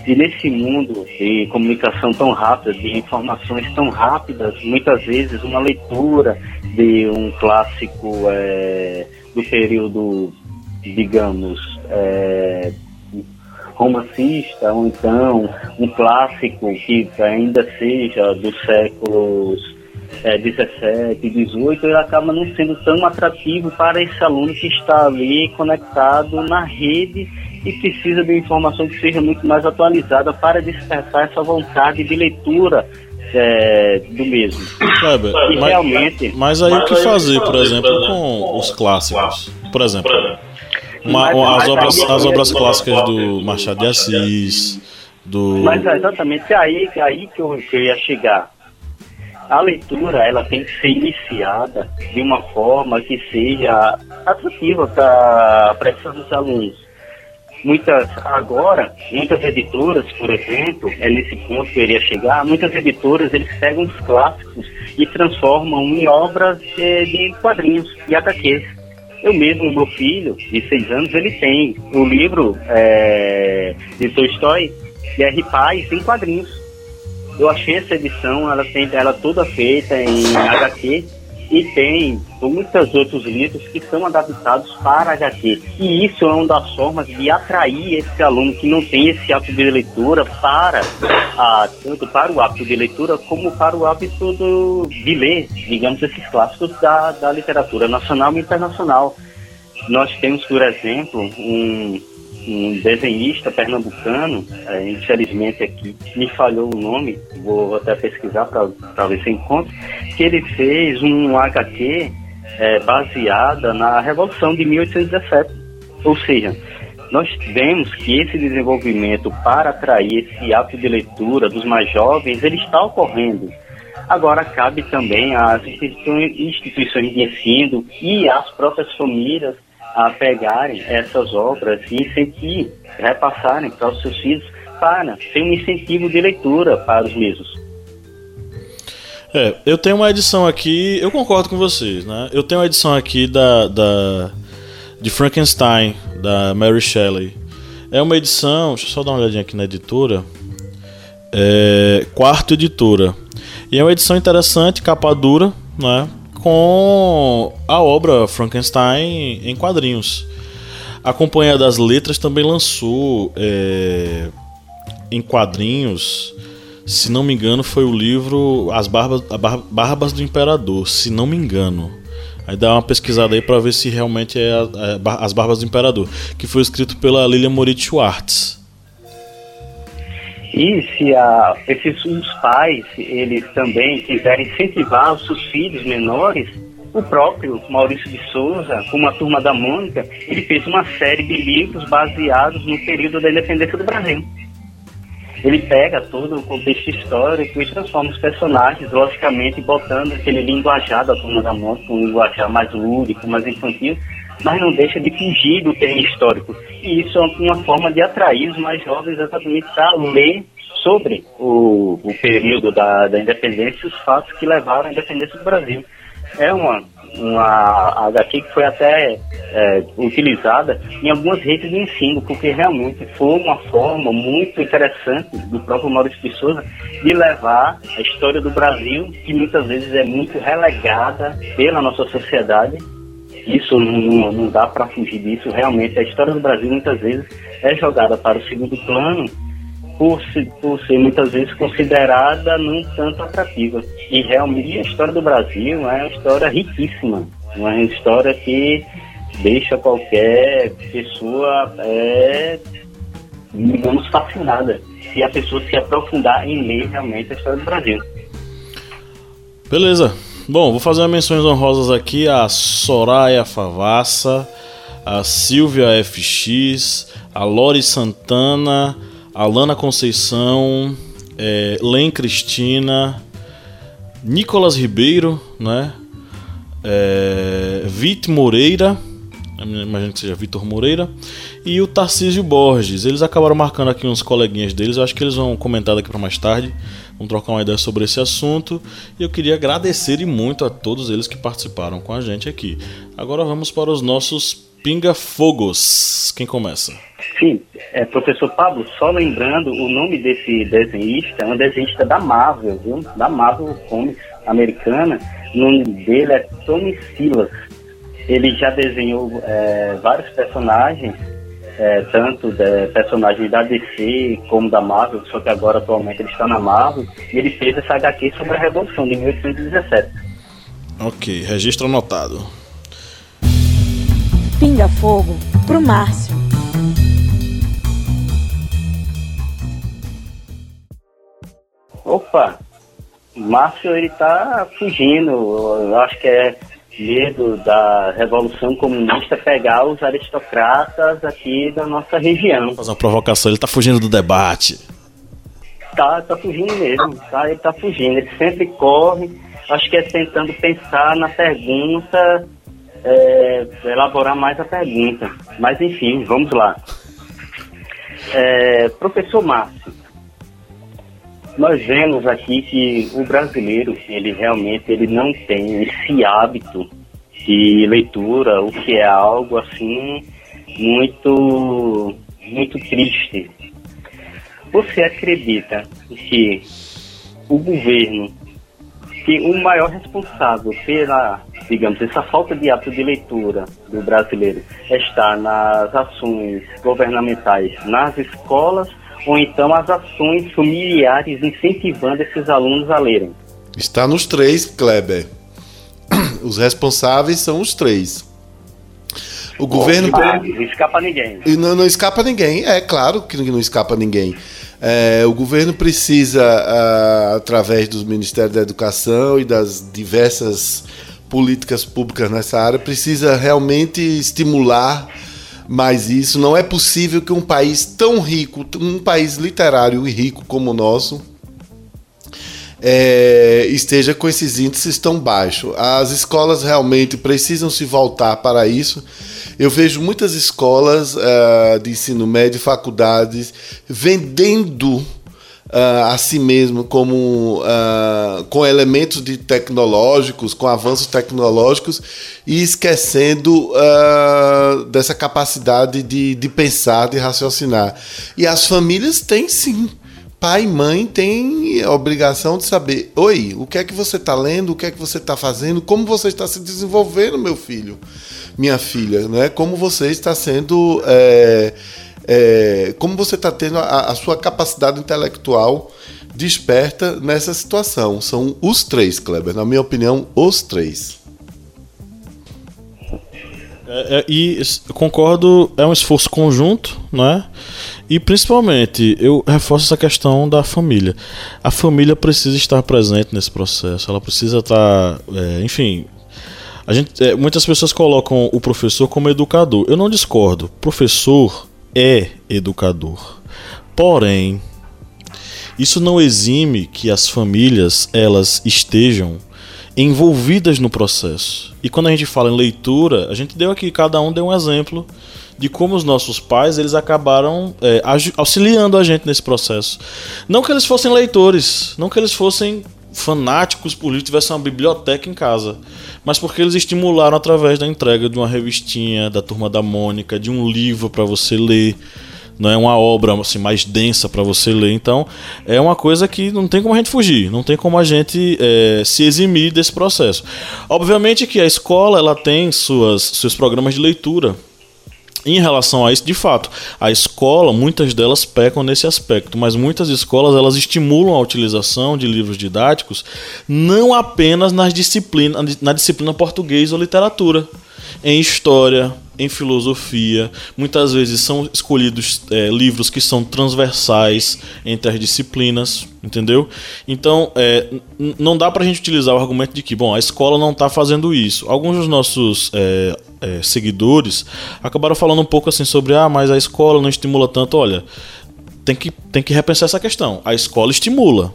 E nesse mundo de comunicação tão rápida, de informações tão rápidas, muitas vezes uma leitura de um clássico é, do período, digamos, é, romancista, ou então um clássico que ainda seja dos séculos é, 17, 18, ele acaba não sendo tão atrativo para esse aluno que está ali conectado na rede e precisa de informação que seja muito mais atualizada para despertar essa vontade de leitura é, do mesmo. Kleber, mas, realmente, mas aí o que fazer, por exemplo, com os clássicos? Por exemplo, uma, as, obras, as obras clássicas do Machado de Assis, do... Mas é exatamente aí, aí que eu, que eu ia chegar. A leitura ela tem que ser iniciada de uma forma que seja atrativa para esses alunos. Muitas agora muitas editoras por exemplo é nesse ponto que eu iria chegar muitas editoras eles pegam os clássicos e transformam em obras de, de quadrinhos e HQs eu mesmo meu filho de seis anos ele tem o livro é, de Tolstói de R. Paz em quadrinhos eu achei essa edição ela tem ela toda feita em HQ e tem muitos outros livros que são adaptados para HQ. E isso é uma das formas de atrair esse aluno que não tem esse hábito de leitura para a, tanto para o hábito de leitura como para o hábito do, de ler, digamos, esses clássicos da, da literatura nacional e internacional. Nós temos, por exemplo, um, um desenhista pernambucano, é, infelizmente aqui me falhou o nome, vou até pesquisar para ver se encontro, que ele fez um HQ é, baseada na Revolução de 1817. Ou seja, nós vemos que esse desenvolvimento para atrair esse hábito de leitura dos mais jovens, ele está ocorrendo. Agora cabe também às instituições de ensino e às próprias famílias a pegarem essas obras e incentivar, repassarem para os seus filhos para ter um incentivo de leitura para os mesmos. É, eu tenho uma edição aqui, eu concordo com vocês, né? Eu tenho uma edição aqui da, da de Frankenstein, da Mary Shelley. É uma edição, deixa eu só dar uma olhadinha aqui na editora. É, quarto editora. E é uma edição interessante, capa dura, né? Com a obra Frankenstein em quadrinhos. A Companhia das Letras também lançou é, em quadrinhos se não me engano, foi o livro As Barbas, Barbas do Imperador, se não me engano. Aí dá uma pesquisada aí para ver se realmente é As Barbas do Imperador, que foi escrito pela Lilian Moritz Schwartz. E se a, esses os pais eles também quiserem incentivar os seus filhos menores, o próprio Maurício de Souza, com uma turma da Mônica, ele fez uma série de livros baseados no período da independência do Brasil ele pega todo o contexto histórico e transforma os personagens, logicamente, botando aquele linguajar da Turma da Mônica, um linguajar mais lúdico, mais infantil, mas não deixa de fugir do tema histórico. E isso é uma forma de atrair os mais jovens exatamente para ler sobre o, o período da, da independência e os fatos que levaram à independência do Brasil. É uma uma HQ que foi até é, utilizada em algumas redes de ensino, porque realmente foi uma forma muito interessante do próprio Maurício de Souza de levar a história do Brasil, que muitas vezes é muito relegada pela nossa sociedade. Isso não, não dá para fugir disso. Realmente, a história do Brasil muitas vezes é jogada para o segundo plano por, por ser muitas vezes considerada num tanto atrativa. E realmente a história do Brasil é uma história riquíssima, uma história que deixa qualquer pessoa, é, digamos, fascinada, se a pessoa se aprofundar em ler realmente a história do Brasil. Beleza. Bom, vou fazer menções honrosas aqui a Soraya Favassa, a Silvia FX, a Lori Santana, a Lana Conceição, é, Len Cristina, Nicolas Ribeiro, né? É, Vit Moreira, imagino que seja Vitor Moreira, e o Tarcísio Borges. Eles acabaram marcando aqui uns coleguinhas deles, eu acho que eles vão comentar daqui para mais tarde, vão trocar uma ideia sobre esse assunto. E eu queria agradecer e muito a todos eles que participaram com a gente aqui. Agora vamos para os nossos Pinga Fogos. Quem começa? Sim, é, professor Pablo, só lembrando, o nome desse desenhista é um desenhista da Marvel, viu? Da Marvel Comics americana. O nome dele é Tony Silas. Ele já desenhou é, vários personagens, é, tanto de, personagens da DC como da Marvel, só que agora atualmente ele está na Marvel, e ele fez essa HQ sobre a Revolução de 1817. Ok, registro anotado. Pinga Fogo pro Márcio. Opa, Márcio ele tá fugindo, eu acho que é medo da Revolução Comunista pegar os aristocratas aqui da nossa região. Fazer uma provocação, ele tá fugindo do debate. Tá, tá fugindo mesmo, tá, ele tá fugindo, ele sempre corre, acho que é tentando pensar na pergunta, é, elaborar mais a pergunta. Mas enfim, vamos lá. É, professor Márcio, nós vemos aqui que o brasileiro, ele realmente ele não tem esse hábito de leitura, o que é algo assim muito muito triste. Você acredita que o governo, que o maior responsável pela, digamos, essa falta de hábito de leitura do brasileiro está nas ações governamentais nas escolas ou então as ações familiares incentivando esses alunos a lerem? Está nos três, Kleber. Os responsáveis são os três. O governo. não escapa ninguém. E não, não escapa ninguém. É claro que não escapa ninguém. É, o governo precisa, uh, através do Ministério da Educação e das diversas políticas públicas nessa área, precisa realmente estimular mas isso não é possível que um país tão rico, um país literário e rico como o nosso, é, esteja com esses índices tão baixos. As escolas realmente precisam se voltar para isso. Eu vejo muitas escolas uh, de ensino médio, faculdades, vendendo uh, a si mesmo como uh, com elementos de tecnológicos, com avanços tecnológicos e esquecendo uh, dessa capacidade de, de pensar, de raciocinar. E as famílias têm sim pai e mãe têm a obrigação de saber: oi, o que é que você está lendo, o que é que você está fazendo, como você está se desenvolvendo, meu filho, minha filha, né? como você está sendo. É, é, como você está tendo a, a, sua capacidade intelectual desperta nessa situação. São os três, Kleber, na minha opinião, os três. É, é, e concordo, é um esforço conjunto, né? E principalmente, eu reforço essa questão da família. A família precisa estar presente nesse processo, ela precisa estar, é, enfim, a gente, é, muitas pessoas colocam o professor como educador. Eu não discordo. Professor é educador. Porém, isso não exime que as famílias elas estejam envolvidas no processo. E quando a gente fala em leitura, a gente deu aqui, cada um deu um exemplo de como os nossos pais eles acabaram é, auxiliando a gente nesse processo. Não que eles fossem leitores, não que eles fossem fanáticos por livro, tivessem uma biblioteca em casa, mas porque eles estimularam através da entrega de uma revistinha da Turma da Mônica, de um livro para você ler não é uma obra assim, mais densa para você ler. Então, é uma coisa que não tem como a gente fugir, não tem como a gente é, se eximir desse processo. Obviamente que a escola ela tem suas, seus programas de leitura Em relação a isso, de fato, a escola, muitas delas pecam nesse aspecto, mas muitas escolas elas estimulam a utilização de livros didáticos não apenas nas disciplinas, na disciplina português ou literatura, em história, em filosofia. Muitas vezes são escolhidos é, livros que são transversais entre as disciplinas, entendeu? Então, é, não dá para a gente utilizar o argumento de que, bom, a escola não está fazendo isso. Alguns dos nossos é, é, seguidores acabaram falando um pouco assim sobre, ah, mas a escola não estimula tanto. Olha, tem que, tem que repensar essa questão. A escola estimula,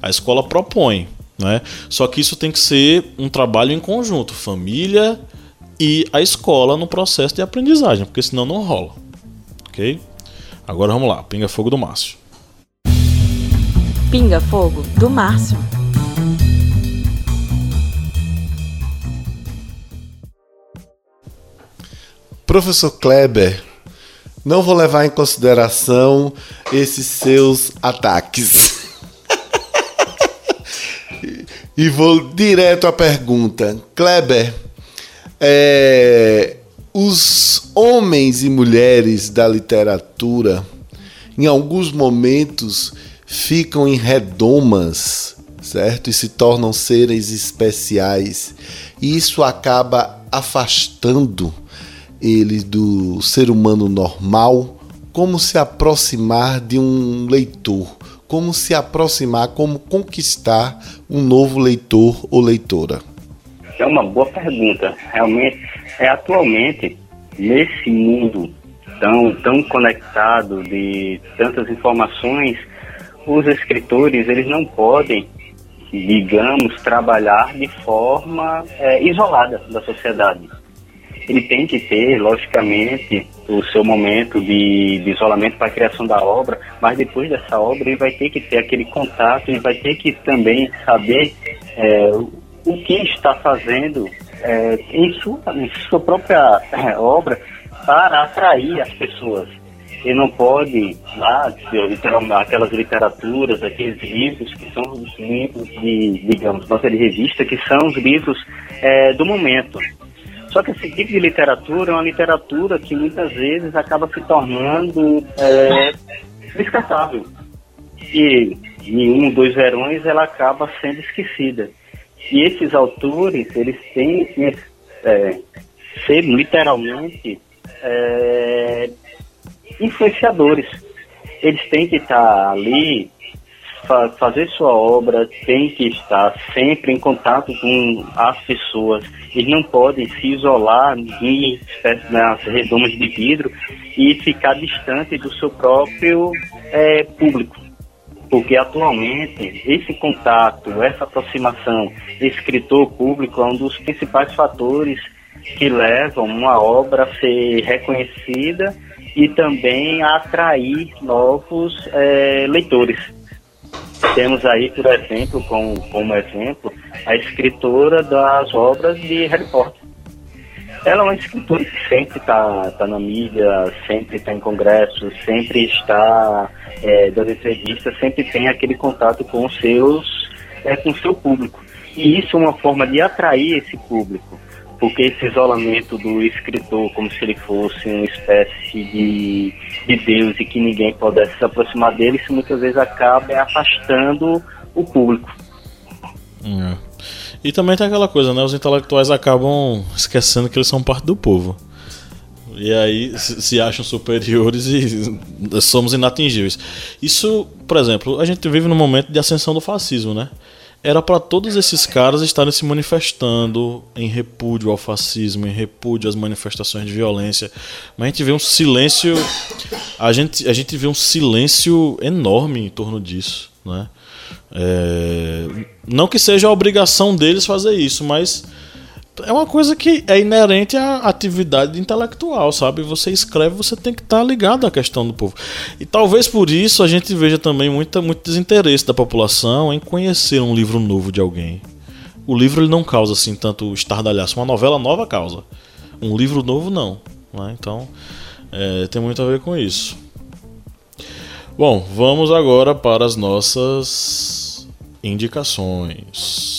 a escola propõe. Né? Só que isso tem que ser um trabalho em conjunto, família, e a escola no processo de aprendizagem, porque senão não rola. Ok? Agora vamos lá, Pinga Fogo do Márcio. Pinga Fogo do Márcio. Professor Kleber, não vou levar em consideração esses seus ataques. e vou direto à pergunta. Kleber, é, os homens e mulheres da literatura, em alguns momentos, ficam em redomas, certo? E se tornam seres especiais. E isso acaba afastando eles do ser humano normal. Como se aproximar de um leitor? Como se aproximar, como conquistar um novo leitor ou leitora? É uma boa pergunta. Realmente, é atualmente, nesse mundo tão, tão conectado de tantas informações, os escritores eles não podem, digamos, trabalhar de forma é, isolada da sociedade. Ele tem que ter, logicamente, o seu momento de, de isolamento para a criação da obra, mas depois dessa obra ele vai ter que ter aquele contato, ele vai ter que também saber é, o que está fazendo é, em, sua, em sua própria é, obra para atrair as pessoas. Ele não pode, lá, aquelas literaturas, aqueles livros que são os livros de, digamos, nossa de revista, que são os livros é, do momento. Só que esse tipo de literatura é uma literatura que muitas vezes acaba se tornando é, descartável. E em um, dois verões ela acaba sendo esquecida. E esses autores, eles têm que é, ser literalmente é, influenciadores. Eles têm que estar ali, fa fazer sua obra, têm que estar sempre em contato com as pessoas. Eles não podem se isolar em nas redomas de vidro e ficar distante do seu próprio é, público porque atualmente esse contato, essa aproximação escritor-público é um dos principais fatores que levam uma obra a ser reconhecida e também a atrair novos é, leitores. Temos aí, por exemplo, como, como exemplo, a escritora das obras de Harry Potter. Ela é uma escritora que sempre está tá na mídia, sempre está em congressos, sempre está é, dando entrevistas, sempre tem aquele contato com seus, é, com seu público. E isso é uma forma de atrair esse público, porque esse isolamento do escritor, como se ele fosse uma espécie de, de Deus e que ninguém pudesse se aproximar dele, isso muitas vezes acaba afastando o público. É. E também tem aquela coisa, né? Os intelectuais acabam esquecendo que eles são parte do povo. E aí se acham superiores e somos inatingíveis. Isso, por exemplo, a gente vive num momento de ascensão do fascismo, né? Era para todos esses caras estarem se manifestando em repúdio ao fascismo, em repúdio às manifestações de violência. Mas a gente vê um silêncio, a gente, a gente vê um silêncio enorme em torno disso, né? É, não que seja a obrigação deles fazer isso, mas é uma coisa que é inerente à atividade intelectual, sabe? Você escreve, você tem que estar ligado à questão do povo. E talvez por isso a gente veja também muita, muito desinteresse da população em conhecer um livro novo de alguém. O livro ele não causa assim tanto estardalhaço. Uma novela nova causa. Um livro novo não. Né? Então é, tem muito a ver com isso. Bom, vamos agora para as nossas indicações.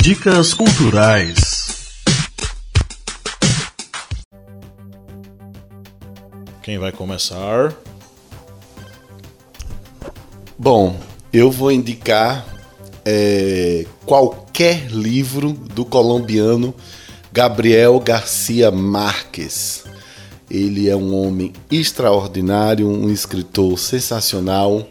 Dicas culturais. Quem vai começar? Bom, eu vou indicar é, qualquer livro do colombiano Gabriel Garcia Marques. Ele é um homem extraordinário, um escritor sensacional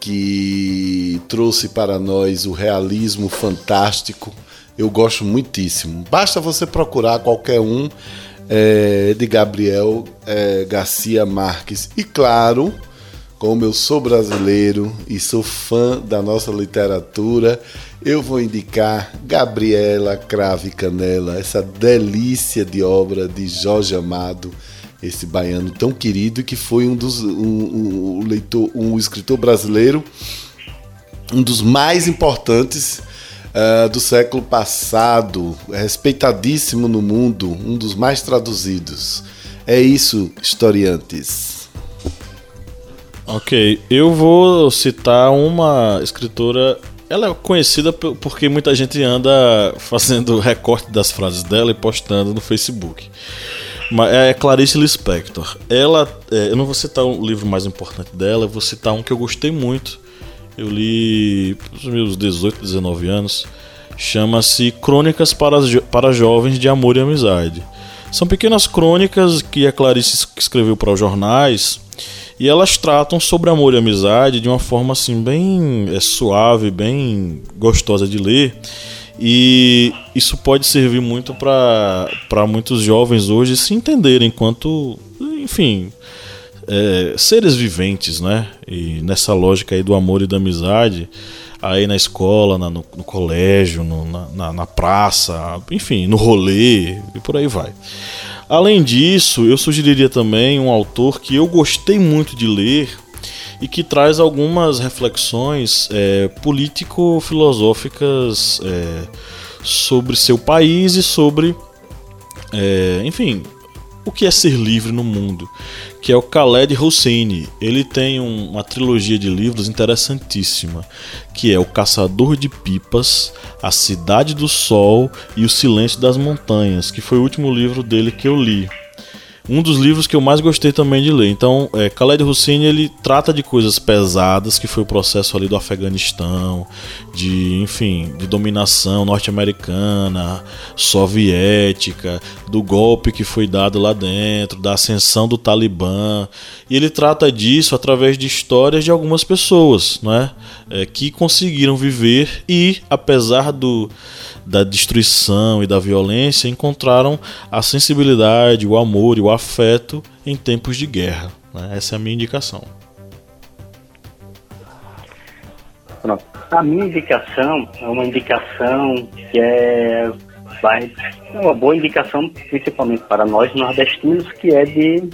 que trouxe para nós o realismo fantástico. Eu gosto muitíssimo. Basta você procurar qualquer um é, de Gabriel é, Garcia Marques. E claro, como eu sou brasileiro e sou fã da nossa literatura, eu vou indicar Gabriela Crave Canela, essa delícia de obra de Jorge Amado, esse baiano tão querido que foi um dos um, um, um leitor, um escritor brasileiro, um dos mais importantes uh, do século passado, respeitadíssimo no mundo, um dos mais traduzidos. É isso, historiantes. Ok, eu vou citar uma escritora. Ela é conhecida porque muita gente anda fazendo recorte das frases dela e postando no Facebook. É Clarice Lispector. Ela, é, eu não vou citar o livro mais importante dela, eu vou citar um que eu gostei muito. Eu li nos meus 18, 19 anos. Chama-se Crônicas para, para Jovens de Amor e Amizade. São pequenas crônicas que a Clarice escreveu para os jornais e elas tratam sobre amor e amizade de uma forma assim bem é, suave, bem gostosa de ler. E isso pode servir muito para muitos jovens hoje se entenderem enquanto, enfim, é, seres viventes, né? E nessa lógica aí do amor e da amizade, aí na escola, na, no, no, colégio, no, na, na praça, enfim, no rolê e por aí vai. Além disso, eu sugeriria também um autor que eu gostei muito de ler e que traz algumas reflexões é, político-filosóficas é, sobre seu país e sobre, é, enfim, o que é ser livre no mundo, que é o Khaled Hosseini. Ele tem um, uma trilogia de livros interessantíssima, que é O Caçador de Pipas, A Cidade do Sol e O Silêncio das Montanhas, que foi o último livro dele que eu li um dos livros que eu mais gostei também de ler. Então, é, Khaled Hosseini ele trata de coisas pesadas, que foi o processo ali do Afeganistão, de, enfim, de dominação norte-americana, soviética, do golpe que foi dado lá dentro, da ascensão do Talibã. E ele trata disso através de histórias de algumas pessoas, né, é, que conseguiram viver e, apesar do da destruição e da violência encontraram a sensibilidade, o amor e o afeto em tempos de guerra. Né? Essa é a minha indicação. Pronto. A minha indicação é uma indicação que é, vai, é uma boa indicação, principalmente para nós nordestinos, que é de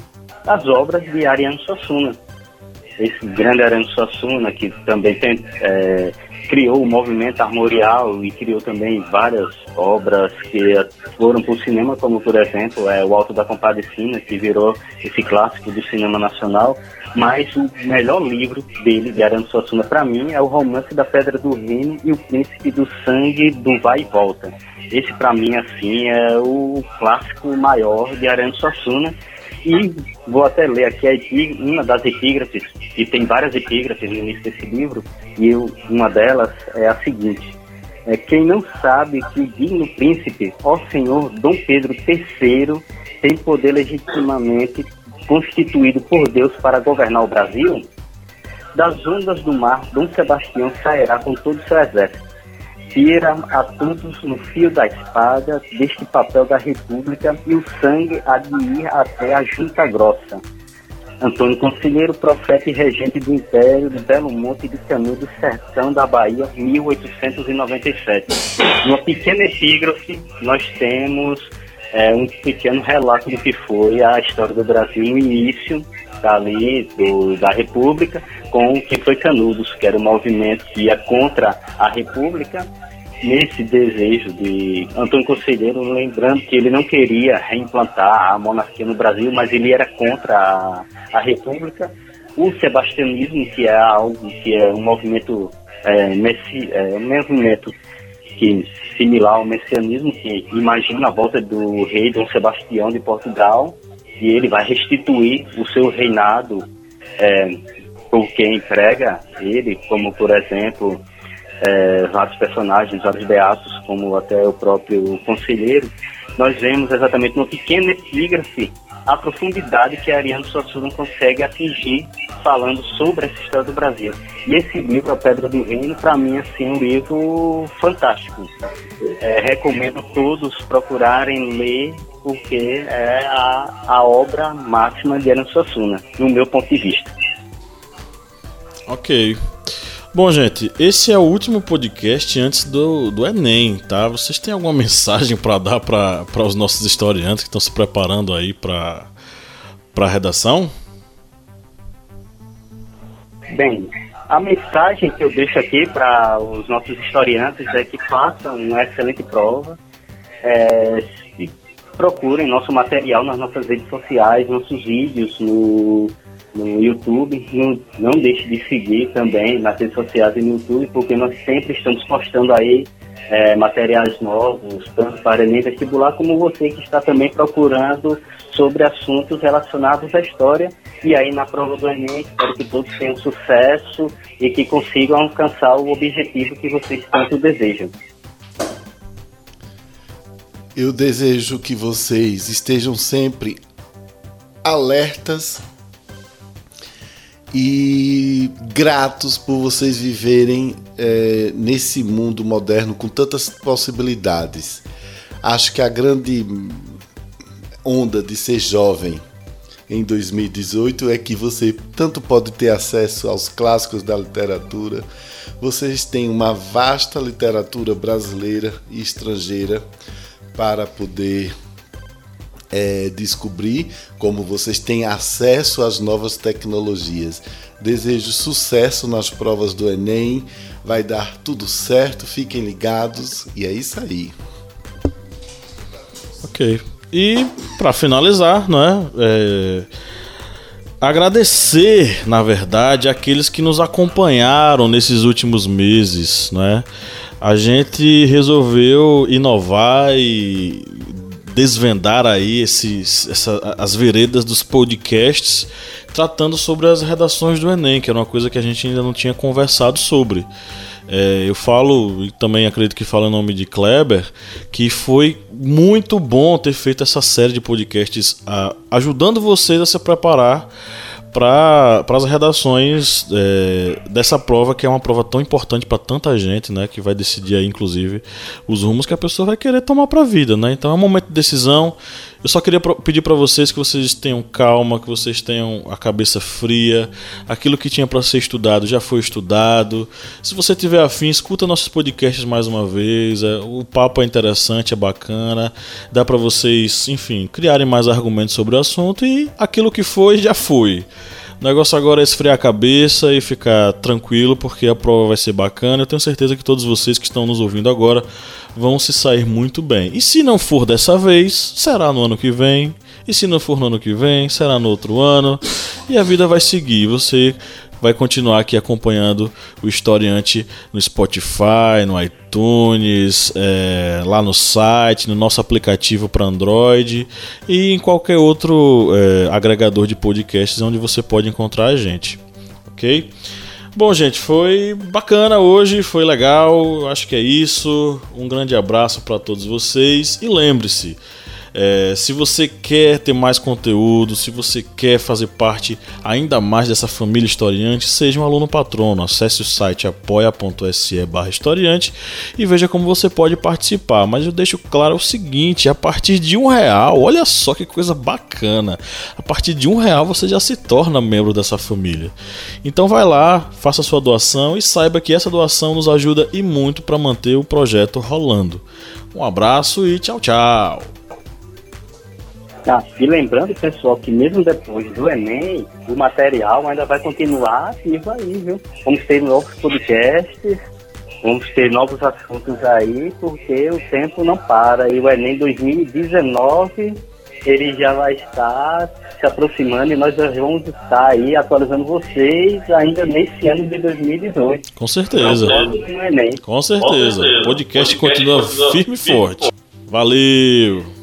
as obras de Ariano Suassuna. Esse grande Ariano Suassuna, que também tem é, criou o movimento armorial e criou também várias obras que foram para o cinema, como por exemplo é o Alto da Compadecina, que virou esse clássico do cinema nacional. Mas o melhor livro dele, de Arano Suassuna, para mim, é o Romance da Pedra do Reino e o Príncipe do Sangue do Vai e Volta. Esse, para mim, assim, é o clássico maior de Arano Suassuna e vou até ler aqui uma das epígrafes, e tem várias epígrafes no início desse livro, e eu, uma delas é a seguinte: é, Quem não sabe que o digno príncipe, ó Senhor Dom Pedro III, tem poder legitimamente constituído por Deus para governar o Brasil? Das ondas do mar, Dom Sebastião sairá com todo o seu exército tira a todos no fio da espada deste papel da República e o sangue há de ir até a Junta Grossa. Antônio Conselheiro, profeta e regente do Império do Belo Monte de do Sertão da Bahia, 1897. Numa pequena epígrafe, nós temos é, um pequeno relato do que foi a história do Brasil no início dali do, da República com o que foi Canudos, que era o movimento que ia contra a República nesse desejo de Antônio Conselheiro, lembrando que ele não queria reimplantar a monarquia no Brasil, mas ele era contra a, a República. O sebastianismo, que é algo que é um movimento, é, messi, é, um movimento que similar ao messianismo, que imagina a volta do rei Dom Sebastião de Portugal, se ele vai restituir o seu reinado é, por quem prega ele, como por exemplo é, vários personagens, vários beatos, como até o próprio conselheiro, nós vemos exatamente no pequeno epígrafe a profundidade que Ariano Suassuna consegue atingir falando sobre essa história do Brasil. E esse livro, A Pedra do Reino, para mim, assim, é um livro fantástico. É, recomendo todos procurarem ler, porque é a, a obra máxima de Ariano Suassuna, no meu ponto de vista. Ok. Bom, gente, esse é o último podcast antes do, do Enem, tá? Vocês têm alguma mensagem para dar para os nossos historiantes que estão se preparando aí para a redação? Bem, a mensagem que eu deixo aqui para os nossos historiantes é que façam uma excelente prova, é, procurem nosso material nas nossas redes sociais, nossos vídeos no no YouTube. Não, não deixe de seguir também nas redes sociais e no YouTube, porque nós sempre estamos postando aí é, materiais novos, tanto para Enem vestibular, como você que está também procurando sobre assuntos relacionados à história. E aí na prova do Enem, espero que todos tenham sucesso e que consigam alcançar o objetivo que vocês tanto desejam. Eu desejo que vocês estejam sempre alertas e gratos por vocês viverem é, nesse mundo moderno com tantas possibilidades. Acho que a grande onda de ser jovem em 2018 é que você tanto pode ter acesso aos clássicos da literatura, vocês têm uma vasta literatura brasileira e estrangeira para poder é, descobrir como vocês têm acesso às novas tecnologias. Desejo sucesso nas provas do Enem, vai dar tudo certo, fiquem ligados e é isso aí. Ok. E para finalizar, não é, é agradecer, na verdade, aqueles que nos acompanharam nesses últimos meses, né? A gente resolveu inovar e desvendar aí esses, essa, as veredas dos podcasts tratando sobre as redações do Enem, que era uma coisa que a gente ainda não tinha conversado sobre. É, eu falo, e também acredito que falo em nome de Kleber, que foi muito bom ter feito essa série de podcasts a, ajudando vocês a se preparar para as redações é, dessa prova, que é uma prova tão importante para tanta gente, né? Que vai decidir aí, inclusive, os rumos que a pessoa vai querer tomar para a vida, né? Então é um momento de decisão. Eu só queria pedir para vocês que vocês tenham calma, que vocês tenham a cabeça fria. Aquilo que tinha para ser estudado já foi estudado. Se você tiver afim, escuta nossos podcasts mais uma vez. É, o papo é interessante, é bacana. Dá para vocês, enfim, criarem mais argumentos sobre o assunto e aquilo que foi já foi. O negócio agora é esfriar a cabeça e ficar tranquilo, porque a prova vai ser bacana. Eu tenho certeza que todos vocês que estão nos ouvindo agora vão se sair muito bem. E se não for dessa vez, será no ano que vem. E se não for no ano que vem, será no outro ano. E a vida vai seguir. Você vai continuar aqui acompanhando o historiante no Spotify, no iTunes, é, lá no site, no nosso aplicativo para Android e em qualquer outro é, agregador de podcasts onde você pode encontrar a gente, ok? Bom, gente, foi bacana hoje, foi legal, acho que é isso. Um grande abraço para todos vocês e lembre-se. É, se você quer ter mais conteúdo, se você quer fazer parte ainda mais dessa família historiante, seja um aluno patrono. Acesse o site apoia.se barra historiante e veja como você pode participar. Mas eu deixo claro o seguinte: a partir de um real, olha só que coisa bacana. A partir de um real você já se torna membro dessa família. Então vai lá, faça sua doação e saiba que essa doação nos ajuda e muito para manter o projeto rolando. Um abraço e tchau, tchau! Ah, e lembrando, pessoal, que mesmo depois do Enem, o material ainda vai continuar ativo aí, viu? Vamos ter novos podcasts, vamos ter novos assuntos aí, porque o tempo não para. E o Enem 2019, ele já vai estar se aproximando e nós já vamos estar aí atualizando vocês ainda nesse ano de 2018. Com certeza. Com certeza. O podcast, podcast continua firme e forte. Valeu!